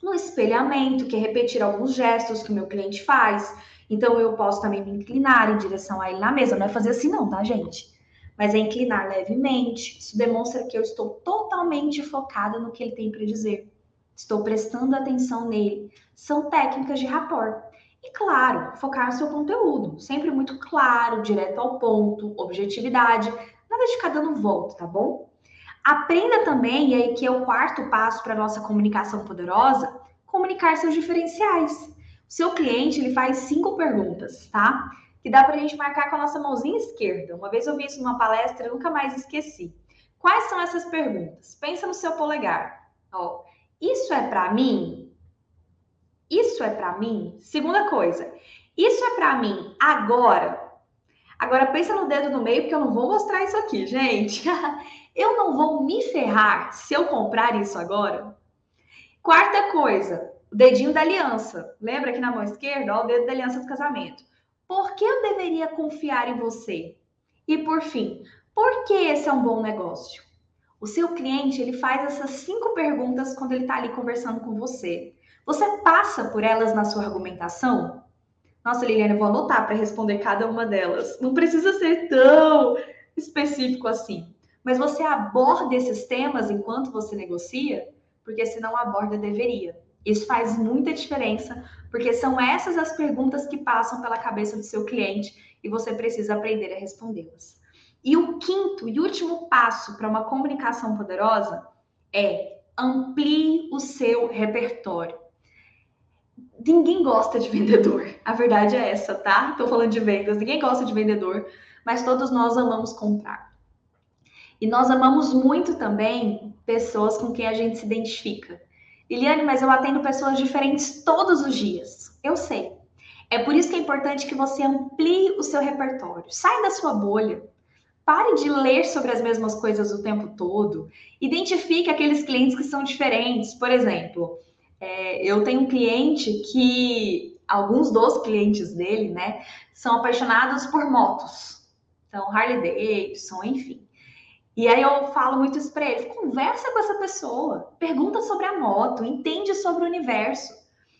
no espelhamento, que é repetir alguns gestos que o meu cliente faz. Então, eu posso também me inclinar em direção a ele na mesa. Não é fazer assim, não, tá, gente? Mas é inclinar levemente. Isso demonstra que eu estou totalmente focada no que ele tem para dizer. Estou prestando atenção nele. São técnicas de rapport. E claro, focar no seu conteúdo. Sempre muito claro, direto ao ponto, objetividade. Nada de ficar dando volta, tá bom? Aprenda também, e aí que é o quarto passo para nossa comunicação poderosa, comunicar seus diferenciais. Seu cliente, ele faz cinco perguntas, tá? Que dá para a gente marcar com a nossa mãozinha esquerda. Uma vez eu vi isso numa palestra, nunca mais esqueci. Quais são essas perguntas? Pensa no seu polegar. Ó, isso é para mim? Isso é para mim? Segunda coisa, isso é para mim agora? Agora pensa no dedo no meio, porque eu não vou mostrar isso aqui, gente. Eu não vou me ferrar se eu comprar isso agora? Quarta coisa, o dedinho da aliança. Lembra aqui na mão esquerda, ó, o dedo da aliança do casamento. Por que eu deveria confiar em você? E por fim, por que esse é um bom negócio? O seu cliente, ele faz essas cinco perguntas quando ele está ali conversando com você. Você passa por elas na sua argumentação? Nossa, Liliane, eu vou anotar para responder cada uma delas. Não precisa ser tão específico assim mas você aborda esses temas enquanto você negocia, porque se não aborda, deveria. Isso faz muita diferença, porque são essas as perguntas que passam pela cabeça do seu cliente e você precisa aprender a respondê-las. E o quinto e último passo para uma comunicação poderosa é amplie o seu repertório. Ninguém gosta de vendedor. A verdade é essa, tá? Estou falando de vendas. Ninguém gosta de vendedor, mas todos nós amamos comprar. E nós amamos muito também pessoas com quem a gente se identifica. Liliane, mas eu atendo pessoas diferentes todos os dias. Eu sei. É por isso que é importante que você amplie o seu repertório. Sai da sua bolha. Pare de ler sobre as mesmas coisas o tempo todo. Identifique aqueles clientes que são diferentes. Por exemplo, é, eu tenho um cliente que alguns dos clientes dele, né, são apaixonados por motos. Então, Harley Davidson, enfim. E aí eu falo muito isso para ele: conversa com essa pessoa, pergunta sobre a moto, entende sobre o universo.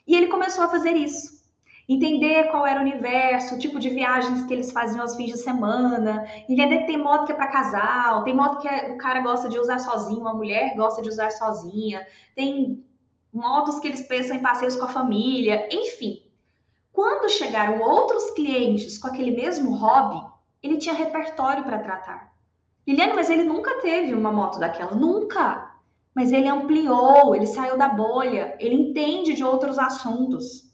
E ele começou a fazer isso. Entender qual era o universo, o tipo de viagens que eles faziam aos fins de semana, entender que tem moto que é para casal, tem moto que o cara gosta de usar sozinho, a mulher gosta de usar sozinha, tem motos que eles pensam em passeios com a família, enfim. Quando chegaram outros clientes com aquele mesmo hobby, ele tinha repertório para tratar. Liliane, mas ele nunca teve uma moto daquela, nunca. Mas ele ampliou, ele saiu da bolha, ele entende de outros assuntos.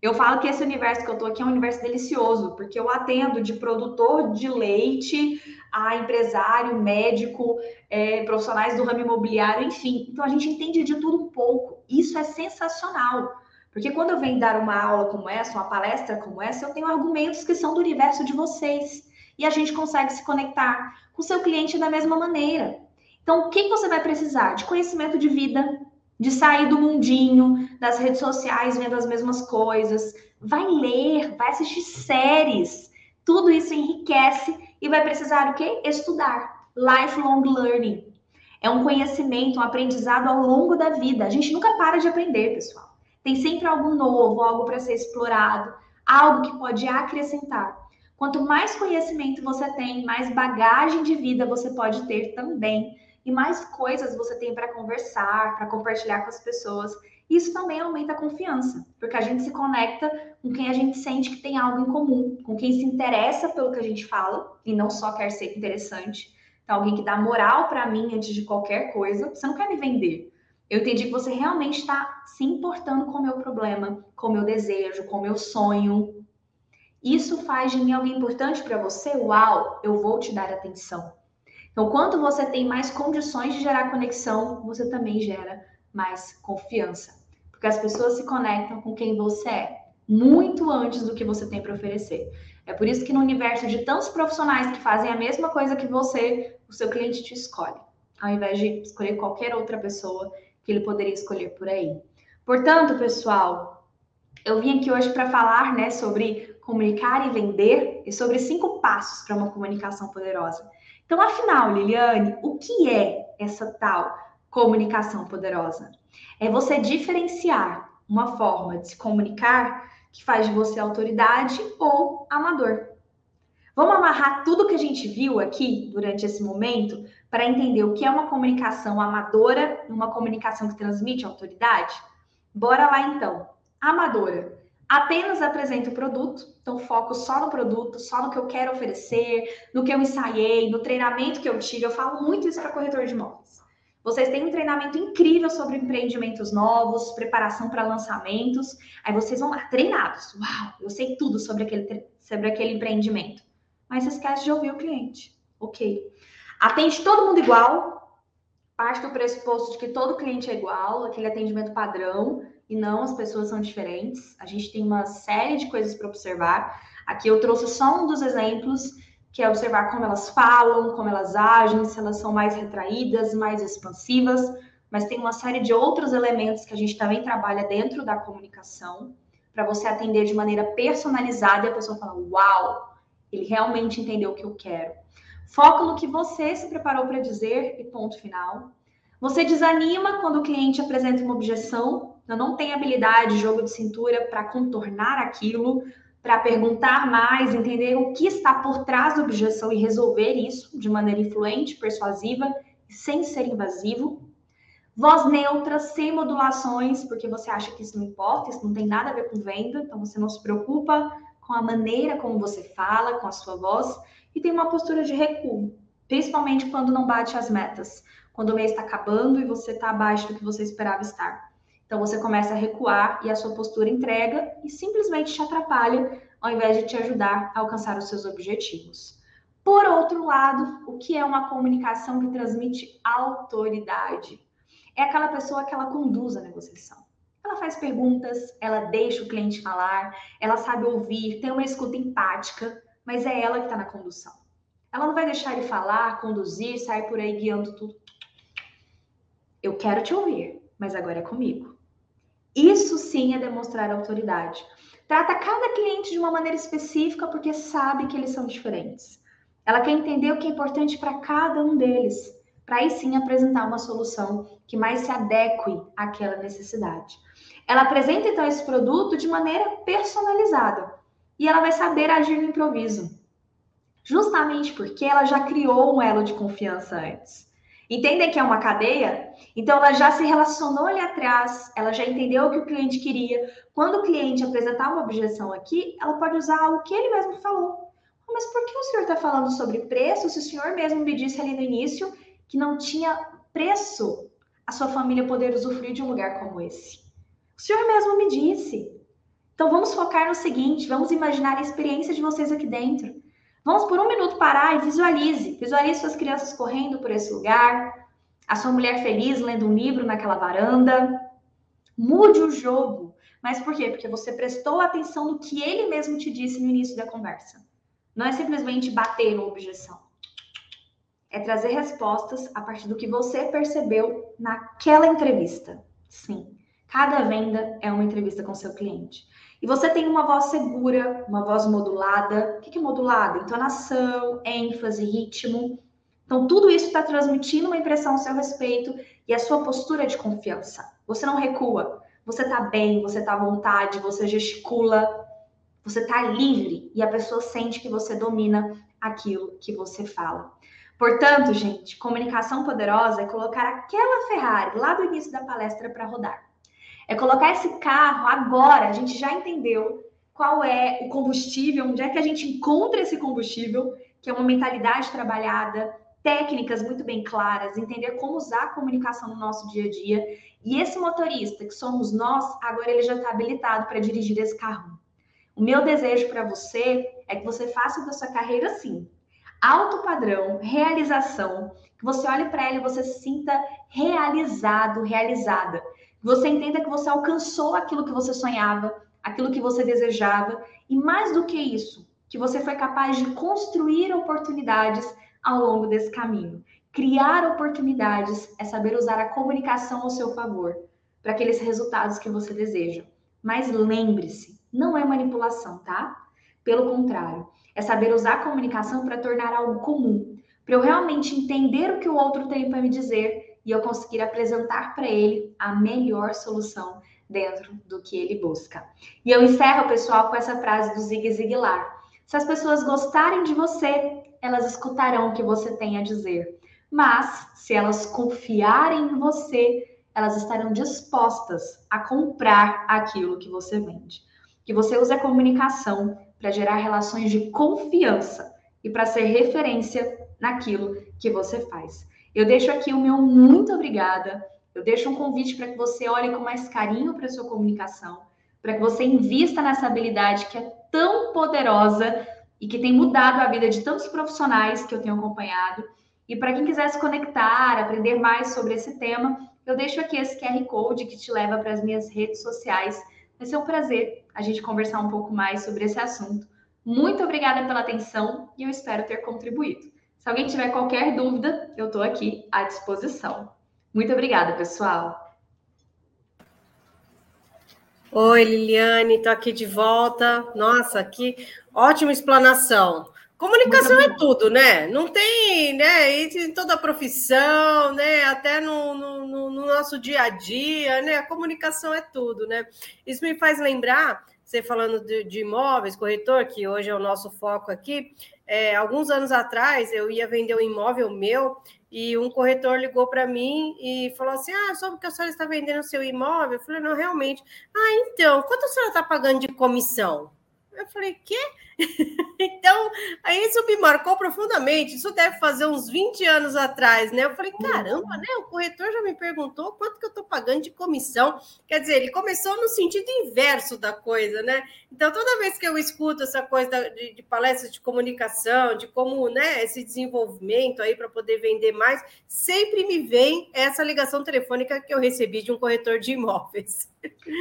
Eu falo que esse universo que eu tô aqui é um universo delicioso, porque eu atendo de produtor de leite a empresário, médico, é, profissionais do ramo imobiliário, enfim. Então a gente entende de tudo um pouco. Isso é sensacional. Porque quando eu venho dar uma aula como essa, uma palestra como essa, eu tenho argumentos que são do universo de vocês e a gente consegue se conectar com o seu cliente da mesma maneira. Então, o que você vai precisar? De conhecimento de vida, de sair do mundinho, das redes sociais, vendo as mesmas coisas. Vai ler, vai assistir séries. Tudo isso enriquece e vai precisar o quê? Estudar. Lifelong learning. É um conhecimento, um aprendizado ao longo da vida. A gente nunca para de aprender, pessoal. Tem sempre algo novo, algo para ser explorado, algo que pode acrescentar. Quanto mais conhecimento você tem, mais bagagem de vida você pode ter também. E mais coisas você tem para conversar, para compartilhar com as pessoas. Isso também aumenta a confiança, porque a gente se conecta com quem a gente sente que tem algo em comum, com quem se interessa pelo que a gente fala e não só quer ser interessante. Então, alguém que dá moral para mim antes de qualquer coisa. Você não quer me vender. Eu entendi que você realmente está se importando com o meu problema, com o meu desejo, com o meu sonho, isso faz de mim alguém importante para você? Uau, eu vou te dar atenção. Então, quanto você tem mais condições de gerar conexão, você também gera mais confiança. Porque as pessoas se conectam com quem você é, muito antes do que você tem para oferecer. É por isso que no universo de tantos profissionais que fazem a mesma coisa que você, o seu cliente te escolhe, ao invés de escolher qualquer outra pessoa que ele poderia escolher por aí. Portanto, pessoal, eu vim aqui hoje para falar, né, sobre comunicar e vender e sobre cinco passos para uma comunicação poderosa. Então, afinal, Liliane, o que é essa tal comunicação poderosa? É você diferenciar uma forma de se comunicar que faz de você autoridade ou amador. Vamos amarrar tudo que a gente viu aqui durante esse momento para entender o que é uma comunicação amadora e uma comunicação que transmite autoridade? Bora lá então. Amadora apenas apresento o produto, então foco só no produto, só no que eu quero oferecer, no que eu ensaiei, no treinamento que eu tive. Eu falo muito isso para corretor de imóveis. Vocês têm um treinamento incrível sobre empreendimentos novos, preparação para lançamentos. Aí vocês vão lá treinados. Uau, eu sei tudo sobre aquele, sobre aquele empreendimento. Mas esquece de ouvir o cliente. Ok. Atende todo mundo igual. Parte do pressuposto de que todo cliente é igual, aquele atendimento padrão e não as pessoas são diferentes. A gente tem uma série de coisas para observar. Aqui eu trouxe só um dos exemplos, que é observar como elas falam, como elas agem, se elas são mais retraídas, mais expansivas, mas tem uma série de outros elementos que a gente também trabalha dentro da comunicação, para você atender de maneira personalizada e a pessoa fala: "Uau, ele realmente entendeu o que eu quero". Foco no que você se preparou para dizer e ponto final. Você desanima quando o cliente apresenta uma objeção não tenho habilidade, jogo de cintura para contornar aquilo, para perguntar mais, entender o que está por trás da objeção e resolver isso de maneira influente, persuasiva, sem ser invasivo. Voz neutra, sem modulações, porque você acha que isso não importa, isso não tem nada a ver com venda, então você não se preocupa com a maneira como você fala, com a sua voz, e tem uma postura de recuo, principalmente quando não bate as metas, quando o mês está acabando e você está abaixo do que você esperava estar. Então você começa a recuar e a sua postura entrega e simplesmente te atrapalha ao invés de te ajudar a alcançar os seus objetivos. Por outro lado, o que é uma comunicação que transmite autoridade? É aquela pessoa que ela conduz a negociação. Ela faz perguntas, ela deixa o cliente falar, ela sabe ouvir, tem uma escuta empática, mas é ela que está na condução. Ela não vai deixar ele falar, conduzir, sair por aí guiando tudo. Eu quero te ouvir, mas agora é comigo. Isso sim é demonstrar autoridade. Trata cada cliente de uma maneira específica porque sabe que eles são diferentes. Ela quer entender o que é importante para cada um deles, para aí sim apresentar uma solução que mais se adeque àquela necessidade. Ela apresenta então esse produto de maneira personalizada e ela vai saber agir no improviso, justamente porque ela já criou um elo de confiança antes. Entendem que é uma cadeia? Então ela já se relacionou ali atrás, ela já entendeu o que o cliente queria. Quando o cliente apresentar uma objeção aqui, ela pode usar o que ele mesmo falou. Mas por que o senhor está falando sobre preço se o senhor mesmo me disse ali no início que não tinha preço a sua família poder usufruir de um lugar como esse? O senhor mesmo me disse. Então vamos focar no seguinte, vamos imaginar a experiência de vocês aqui dentro. Vamos por um minuto parar e visualize. Visualize suas crianças correndo por esse lugar, a sua mulher feliz lendo um livro naquela varanda. Mude o jogo. Mas por quê? Porque você prestou atenção no que ele mesmo te disse no início da conversa. Não é simplesmente bater uma objeção. É trazer respostas a partir do que você percebeu naquela entrevista. Sim, cada venda é uma entrevista com seu cliente. E você tem uma voz segura, uma voz modulada. O que é modulada? Entonação, ênfase, ritmo. Então, tudo isso está transmitindo uma impressão a seu respeito e a sua postura de confiança. Você não recua, você está bem, você está à vontade, você gesticula. Você está livre e a pessoa sente que você domina aquilo que você fala. Portanto, gente, comunicação poderosa é colocar aquela Ferrari lá do início da palestra para rodar. É colocar esse carro agora, a gente já entendeu qual é o combustível, onde é que a gente encontra esse combustível, que é uma mentalidade trabalhada, técnicas muito bem claras, entender como usar a comunicação no nosso dia a dia. E esse motorista, que somos nós, agora ele já está habilitado para dirigir esse carro. O meu desejo para você é que você faça da sua carreira assim, alto padrão, realização, que você olhe para ela e você se sinta realizado, realizada. Você entenda que você alcançou aquilo que você sonhava, aquilo que você desejava e mais do que isso, que você foi capaz de construir oportunidades ao longo desse caminho. Criar oportunidades é saber usar a comunicação ao seu favor para aqueles resultados que você deseja. Mas lembre-se, não é manipulação, tá? Pelo contrário, é saber usar a comunicação para tornar algo comum, para eu realmente entender o que o outro tem para me dizer e eu conseguir apresentar para ele a melhor solução dentro do que ele busca. E eu encerro, pessoal, com essa frase do Zig Ziglar. Se as pessoas gostarem de você, elas escutarão o que você tem a dizer. Mas, se elas confiarem em você, elas estarão dispostas a comprar aquilo que você vende. Que você use a comunicação para gerar relações de confiança e para ser referência naquilo que você faz. Eu deixo aqui o meu muito obrigada. Eu deixo um convite para que você olhe com mais carinho para a sua comunicação, para que você invista nessa habilidade que é tão poderosa e que tem mudado a vida de tantos profissionais que eu tenho acompanhado. E para quem quiser se conectar, aprender mais sobre esse tema, eu deixo aqui esse QR Code que te leva para as minhas redes sociais Vai ser um prazer a gente conversar um pouco mais sobre esse assunto. Muito obrigada pela atenção e eu espero ter contribuído. Se alguém tiver qualquer dúvida, eu estou aqui à disposição. Muito obrigada, pessoal. Oi, Liliane, estou aqui de volta. Nossa, que ótima explanação. Comunicação é tudo, né? Não tem, né? Em toda a profissão, né? Até no, no, no, nosso dia a dia, né? A comunicação é tudo, né? Isso me faz lembrar, você falando de, de imóveis, corretor, que hoje é o nosso foco aqui. É, alguns anos atrás eu ia vender um imóvel meu e um corretor ligou para mim e falou assim: Ah, soube que a senhora está vendendo seu imóvel? Eu falei, não, realmente. Ah, então, quanto a senhora está pagando de comissão? Eu falei, quê? então, aí isso me marcou profundamente. Isso deve fazer uns 20 anos atrás, né? Eu falei, caramba, né? O corretor já me perguntou quanto que eu estou pagando de comissão. Quer dizer, ele começou no sentido inverso da coisa, né? Então, toda vez que eu escuto essa coisa de, de palestras de comunicação, de como, né, esse desenvolvimento aí para poder vender mais, sempre me vem essa ligação telefônica que eu recebi de um corretor de imóveis.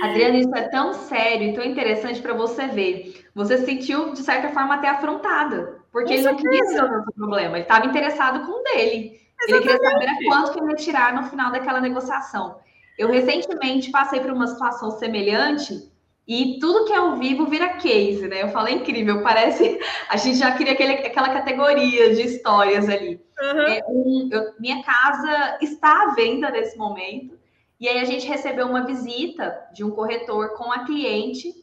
Adriana, isso é tão sério e tão interessante para você ver. Você se sentiu, de certa forma, até afrontada, porque ele não queria resolver o problema, ele estava interessado com o dele. Exatamente. Ele queria saber quanto que ele ia tirar no final daquela negociação. Eu recentemente passei por uma situação semelhante e tudo que é ao vivo vira case, né? Eu falei incrível, parece. A gente já queria aquele, aquela categoria de histórias ali. Uhum. É, um, eu, minha casa está à venda nesse momento. E aí a gente recebeu uma visita de um corretor com a cliente,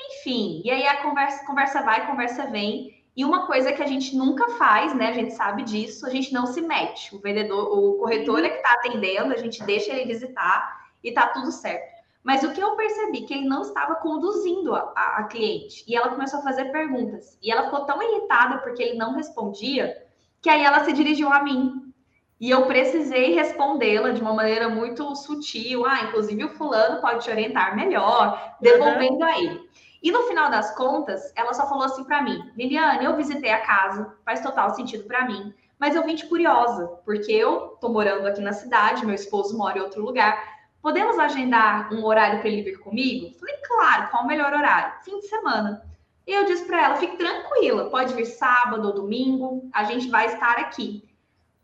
enfim, e aí a conversa, conversa vai, conversa vem. E uma coisa que a gente nunca faz, né? A gente sabe disso, a gente não se mete. O vendedor, o corretor é que está atendendo, a gente deixa ele visitar e tá tudo certo. Mas o que eu percebi que ele não estava conduzindo a, a, a, cliente. E ela começou a fazer perguntas. E ela ficou tão irritada porque ele não respondia, que aí ela se dirigiu a mim. E eu precisei respondê-la de uma maneira muito sutil. Ah, inclusive o fulano pode te orientar melhor, devolvendo uhum. a ele. E no final das contas, ela só falou assim para mim: Liliane, eu visitei a casa, faz total sentido para mim, mas eu vim de curiosa, porque eu tô morando aqui na cidade, meu esposo mora em outro lugar. Podemos agendar um horário para ele vir comigo? Falei, claro, qual o melhor horário? Fim de semana. E eu disse para ela: fique tranquila, pode vir sábado ou domingo, a gente vai estar aqui.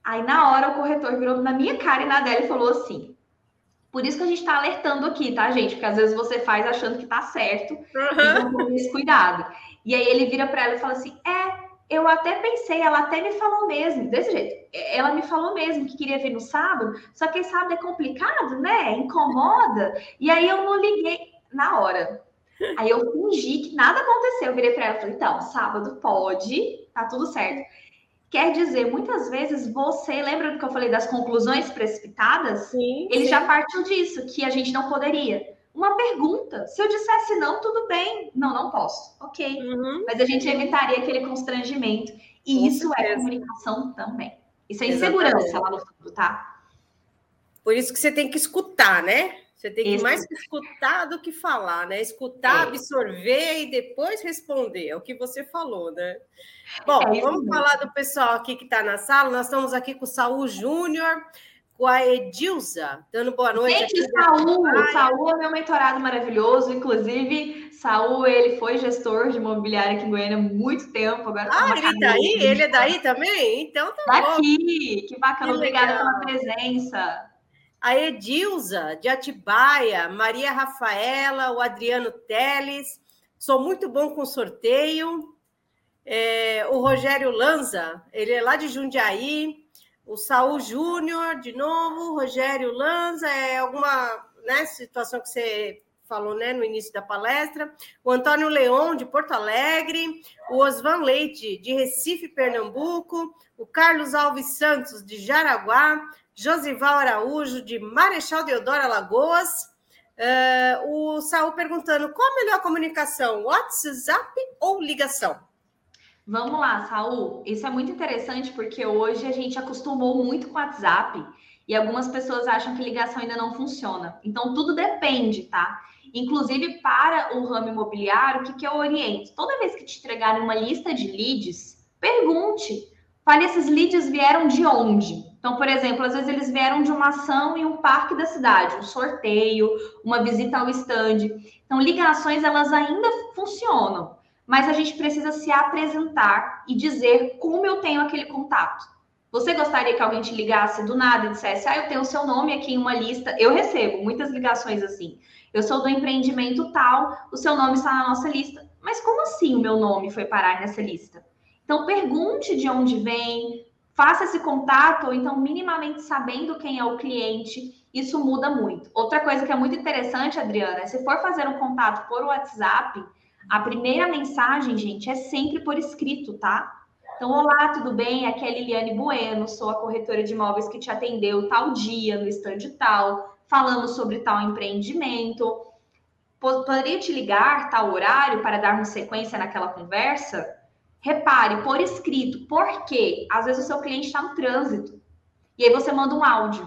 Aí, na hora, o corretor virou na minha cara e na dela e falou assim: por isso que a gente está alertando aqui, tá, gente? Porque às vezes você faz achando que tá certo, uhum. então esse cuidado. E aí ele vira para ela e fala assim: é, eu até pensei, ela até me falou mesmo, desse jeito. Ela me falou mesmo que queria vir no sábado, só que sábado é complicado, né? Incomoda. E aí eu não liguei na hora. Aí eu fingi que nada aconteceu. Eu virei para ela e falei: então, sábado pode, tá tudo certo. Quer dizer, muitas vezes você, lembra do que eu falei das conclusões precipitadas? Sim. Ele sim. já partiu disso, que a gente não poderia. Uma pergunta. Se eu dissesse não, tudo bem. Não, não posso. Ok. Uhum. Mas a gente evitaria aquele constrangimento. E Com isso é certeza. comunicação também. Isso é Exatamente. insegurança lá no fundo, tá? Por isso que você tem que escutar, né? Você tem que Isso. mais escutar do que falar, né? Escutar, É. absorver e depois responder. É o que você falou, né? Bom, É vamos falar do pessoal aqui que está na sala. Nós estamos aqui com o Saul Júnior, com a Edilza, dando boa noite. Gente. Saul, Ai. Saul é meu mentorado maravilhoso. Inclusive, Saul, ele foi gestor de imobiliário aqui em Goiânia há muito tempo. Agora tá Ah, ele tá aí? cadeia. Ele é daí também? Então tá bom. Daqui! Que bacana, Que obrigada pela presença. A Edilza, de Atibaia, Maria Rafaela, o Adriano Teles. Sou muito bom com sorteio. É, o Rogério Lanza, ele é lá de Jundiaí. O Saul Júnior, de novo. O Rogério Lanza, é alguma né, situação que você falou né, no início da palestra. O Antônio Leon, de Porto Alegre. O Osvan Leite, de Recife, Pernambuco. O Carlos Alves Santos, de Jaraguá. Josival Araújo, de Marechal Deodoro Alagoas. Eh, o Saul perguntando qual a melhor comunicação, WhatsApp ou ligação? Vamos lá, Saul. Isso é muito interessante porque hoje a gente acostumou muito com WhatsApp e algumas pessoas acham que ligação ainda não funciona. Então, tudo depende, tá? Inclusive, para o ramo imobiliário, o que, que eu oriento? Toda vez que te entregarem uma lista de leads, pergunte. Fale, esses leads vieram de onde? Então, por exemplo, às vezes eles vieram de uma ação em um parque da cidade, um sorteio, uma visita ao stand. Então, ligações, elas ainda funcionam mas a gente precisa se apresentar e dizer como eu tenho aquele contato. Você gostaria que alguém te ligasse do nada e dissesse: Ah, eu tenho o seu nome aqui em uma lista? Eu recebo muitas ligações assim. Eu sou do empreendimento tal, o seu nome está na nossa lista. Mas como assim o meu nome foi parar nessa lista? Então, pergunte de onde vem, faça esse contato, ou então, minimamente sabendo quem é o cliente, isso muda muito. Outra coisa que é muito interessante, Adriana, é se for fazer um contato por WhatsApp, a primeira mensagem, gente, é sempre por escrito, tá? Então, olá, tudo bem? Aqui é a Liliane Bueno, sou a corretora de imóveis que te atendeu tal dia, no stand tal, falando sobre tal empreendimento. Poderia te ligar tal horário para darmos sequência naquela conversa? Repare, por escrito, porque às vezes o seu cliente está no trânsito e aí você manda um áudio.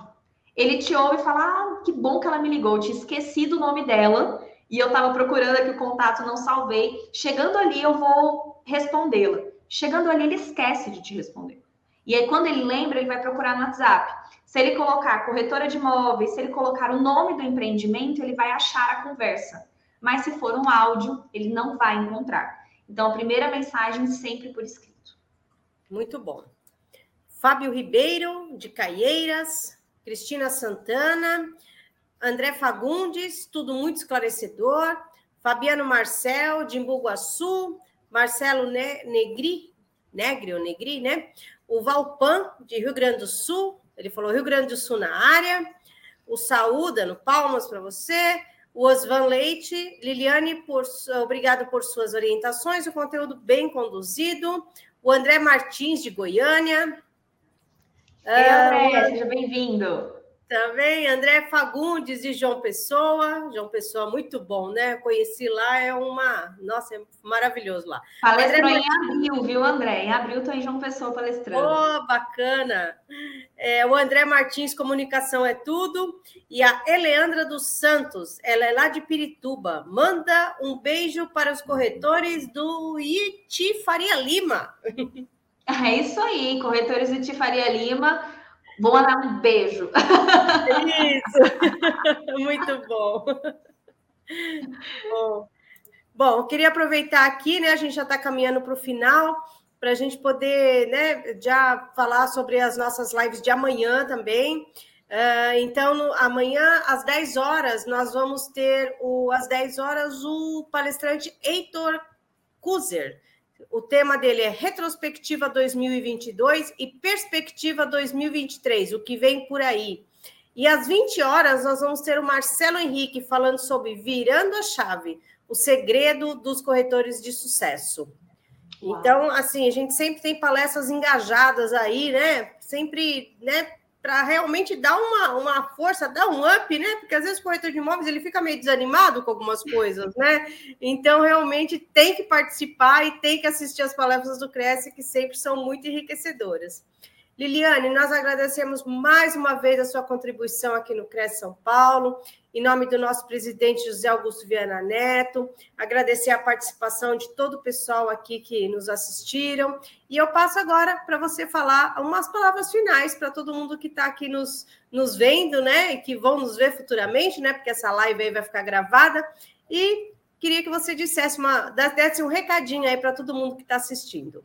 Ele te ouve e fala: Ah, que bom que ela me ligou, eu tinha esquecido o nome dela e eu estava procurando aqui o contato, não salvei. Chegando ali, eu vou respondê-la. Chegando ali, ele esquece de te responder. E aí, quando ele lembra, ele vai procurar no WhatsApp. Se ele colocar corretora de imóveis, se ele colocar o nome do empreendimento, ele vai achar a conversa. Mas se for um áudio, ele não vai encontrar. Então, a primeira mensagem sempre por escrito. Muito bom. Fábio Ribeiro, de Caieiras, Cristina Santana, André Fagundes, tudo muito esclarecedor. Fabiano Marcel, de Imbuguaçu, Marcelo ne Negri, Negri ou Negri, né? O Valpan, de Rio Grande do Sul, ele falou Rio Grande do Sul na área. O Saúda, no Palmas para você. O Osvan Leite, Liliane, por, obrigado por suas orientações, o conteúdo bem conduzido. O André Martins, de Goiânia. Ei, André, seja bem-vindo. Também André Fagundes de João Pessoa. João Pessoa, muito bom, né? Conheci lá, é uma. Nossa, é maravilhoso lá. Palestrou André... em abril, viu, André? Em abril estou em João Pessoa palestrando. Oh, bacana! É, o André Martins, Comunicação é Tudo. E a Eleandra dos Santos, ela é lá de Pirituba. Manda um beijo para os corretores do Iti Faria Lima. É isso aí, corretores do Iti Faria Lima. Vou mandar um beijo. Isso, muito bom. bom. Bom, queria aproveitar aqui, né? A gente já está caminhando para o final, para a gente poder né, já falar sobre as nossas lives de amanhã também. Uh, então, no, amanhã, às 10 horas, nós vamos ter, o, às 10 horas, o palestrante Heitor Kuzer. O tema dele é Retrospectiva 2022 e Perspectiva 2023, o que vem por aí. E às 20 horas nós vamos ter o Marcelo Henrique falando sobre Virando a Chave, o segredo dos corretores de sucesso. Uau. Então, assim, a gente sempre tem palestras engajadas aí, né? Sempre, né? Para realmente dar uma, uma força, dar um up, né? Porque às vezes o corretor de imóveis ele fica meio desanimado com algumas coisas, né? Então, realmente tem que participar e tem que assistir as palestras do Cresce, que sempre são muito enriquecedoras. Liliane, nós agradecemos mais uma vez a sua contribuição aqui no CRES São Paulo, em nome do nosso presidente José Augusto Viana Neto, agradecer a participação de todo o pessoal aqui que nos assistiram, e eu passo agora para você falar umas palavras finais para todo mundo que está aqui nos, nos vendo, né, e que vão nos ver futuramente, né, porque essa live aí vai ficar gravada, e queria que você dissesse uma, desse um recadinho aí para todo mundo que está assistindo.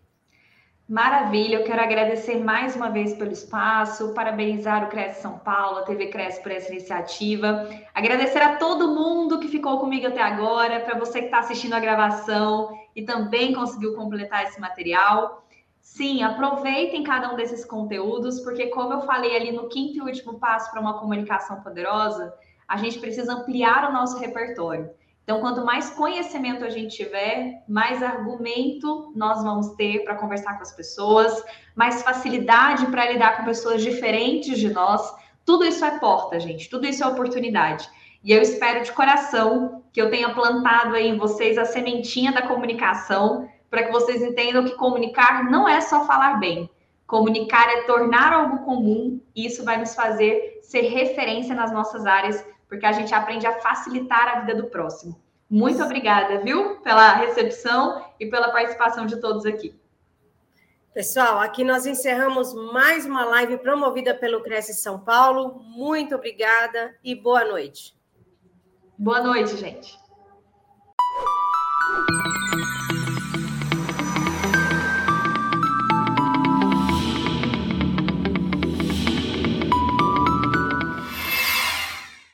Maravilha, eu quero agradecer mais uma vez pelo espaço, parabenizar o Cresce São Paulo, a TV Cresce por essa iniciativa, agradecer a todo mundo que ficou comigo até agora, para você que está assistindo a gravação e também conseguiu completar esse material. Sim, aproveitem cada um desses conteúdos, porque como eu falei ali no quinto e último passo para uma comunicação poderosa, a gente precisa ampliar o nosso repertório. Então, quanto mais conhecimento a gente tiver, mais argumento nós vamos ter para conversar com as pessoas, mais facilidade para lidar com pessoas diferentes de nós. Tudo isso é porta, gente. Tudo isso é oportunidade. E eu espero de coração que eu tenha plantado aí em vocês a sementinha da comunicação, para que vocês entendam que comunicar não é só falar bem. Comunicar é tornar algo comum, e isso vai nos fazer ser referência nas nossas áreas porque a gente aprende a facilitar a vida do próximo. Muito obrigada, viu, pela recepção e pela participação de todos aqui. Pessoal, aqui nós encerramos mais uma live promovida pelo Cresce São Paulo. Muito obrigada e boa noite. Boa noite, gente.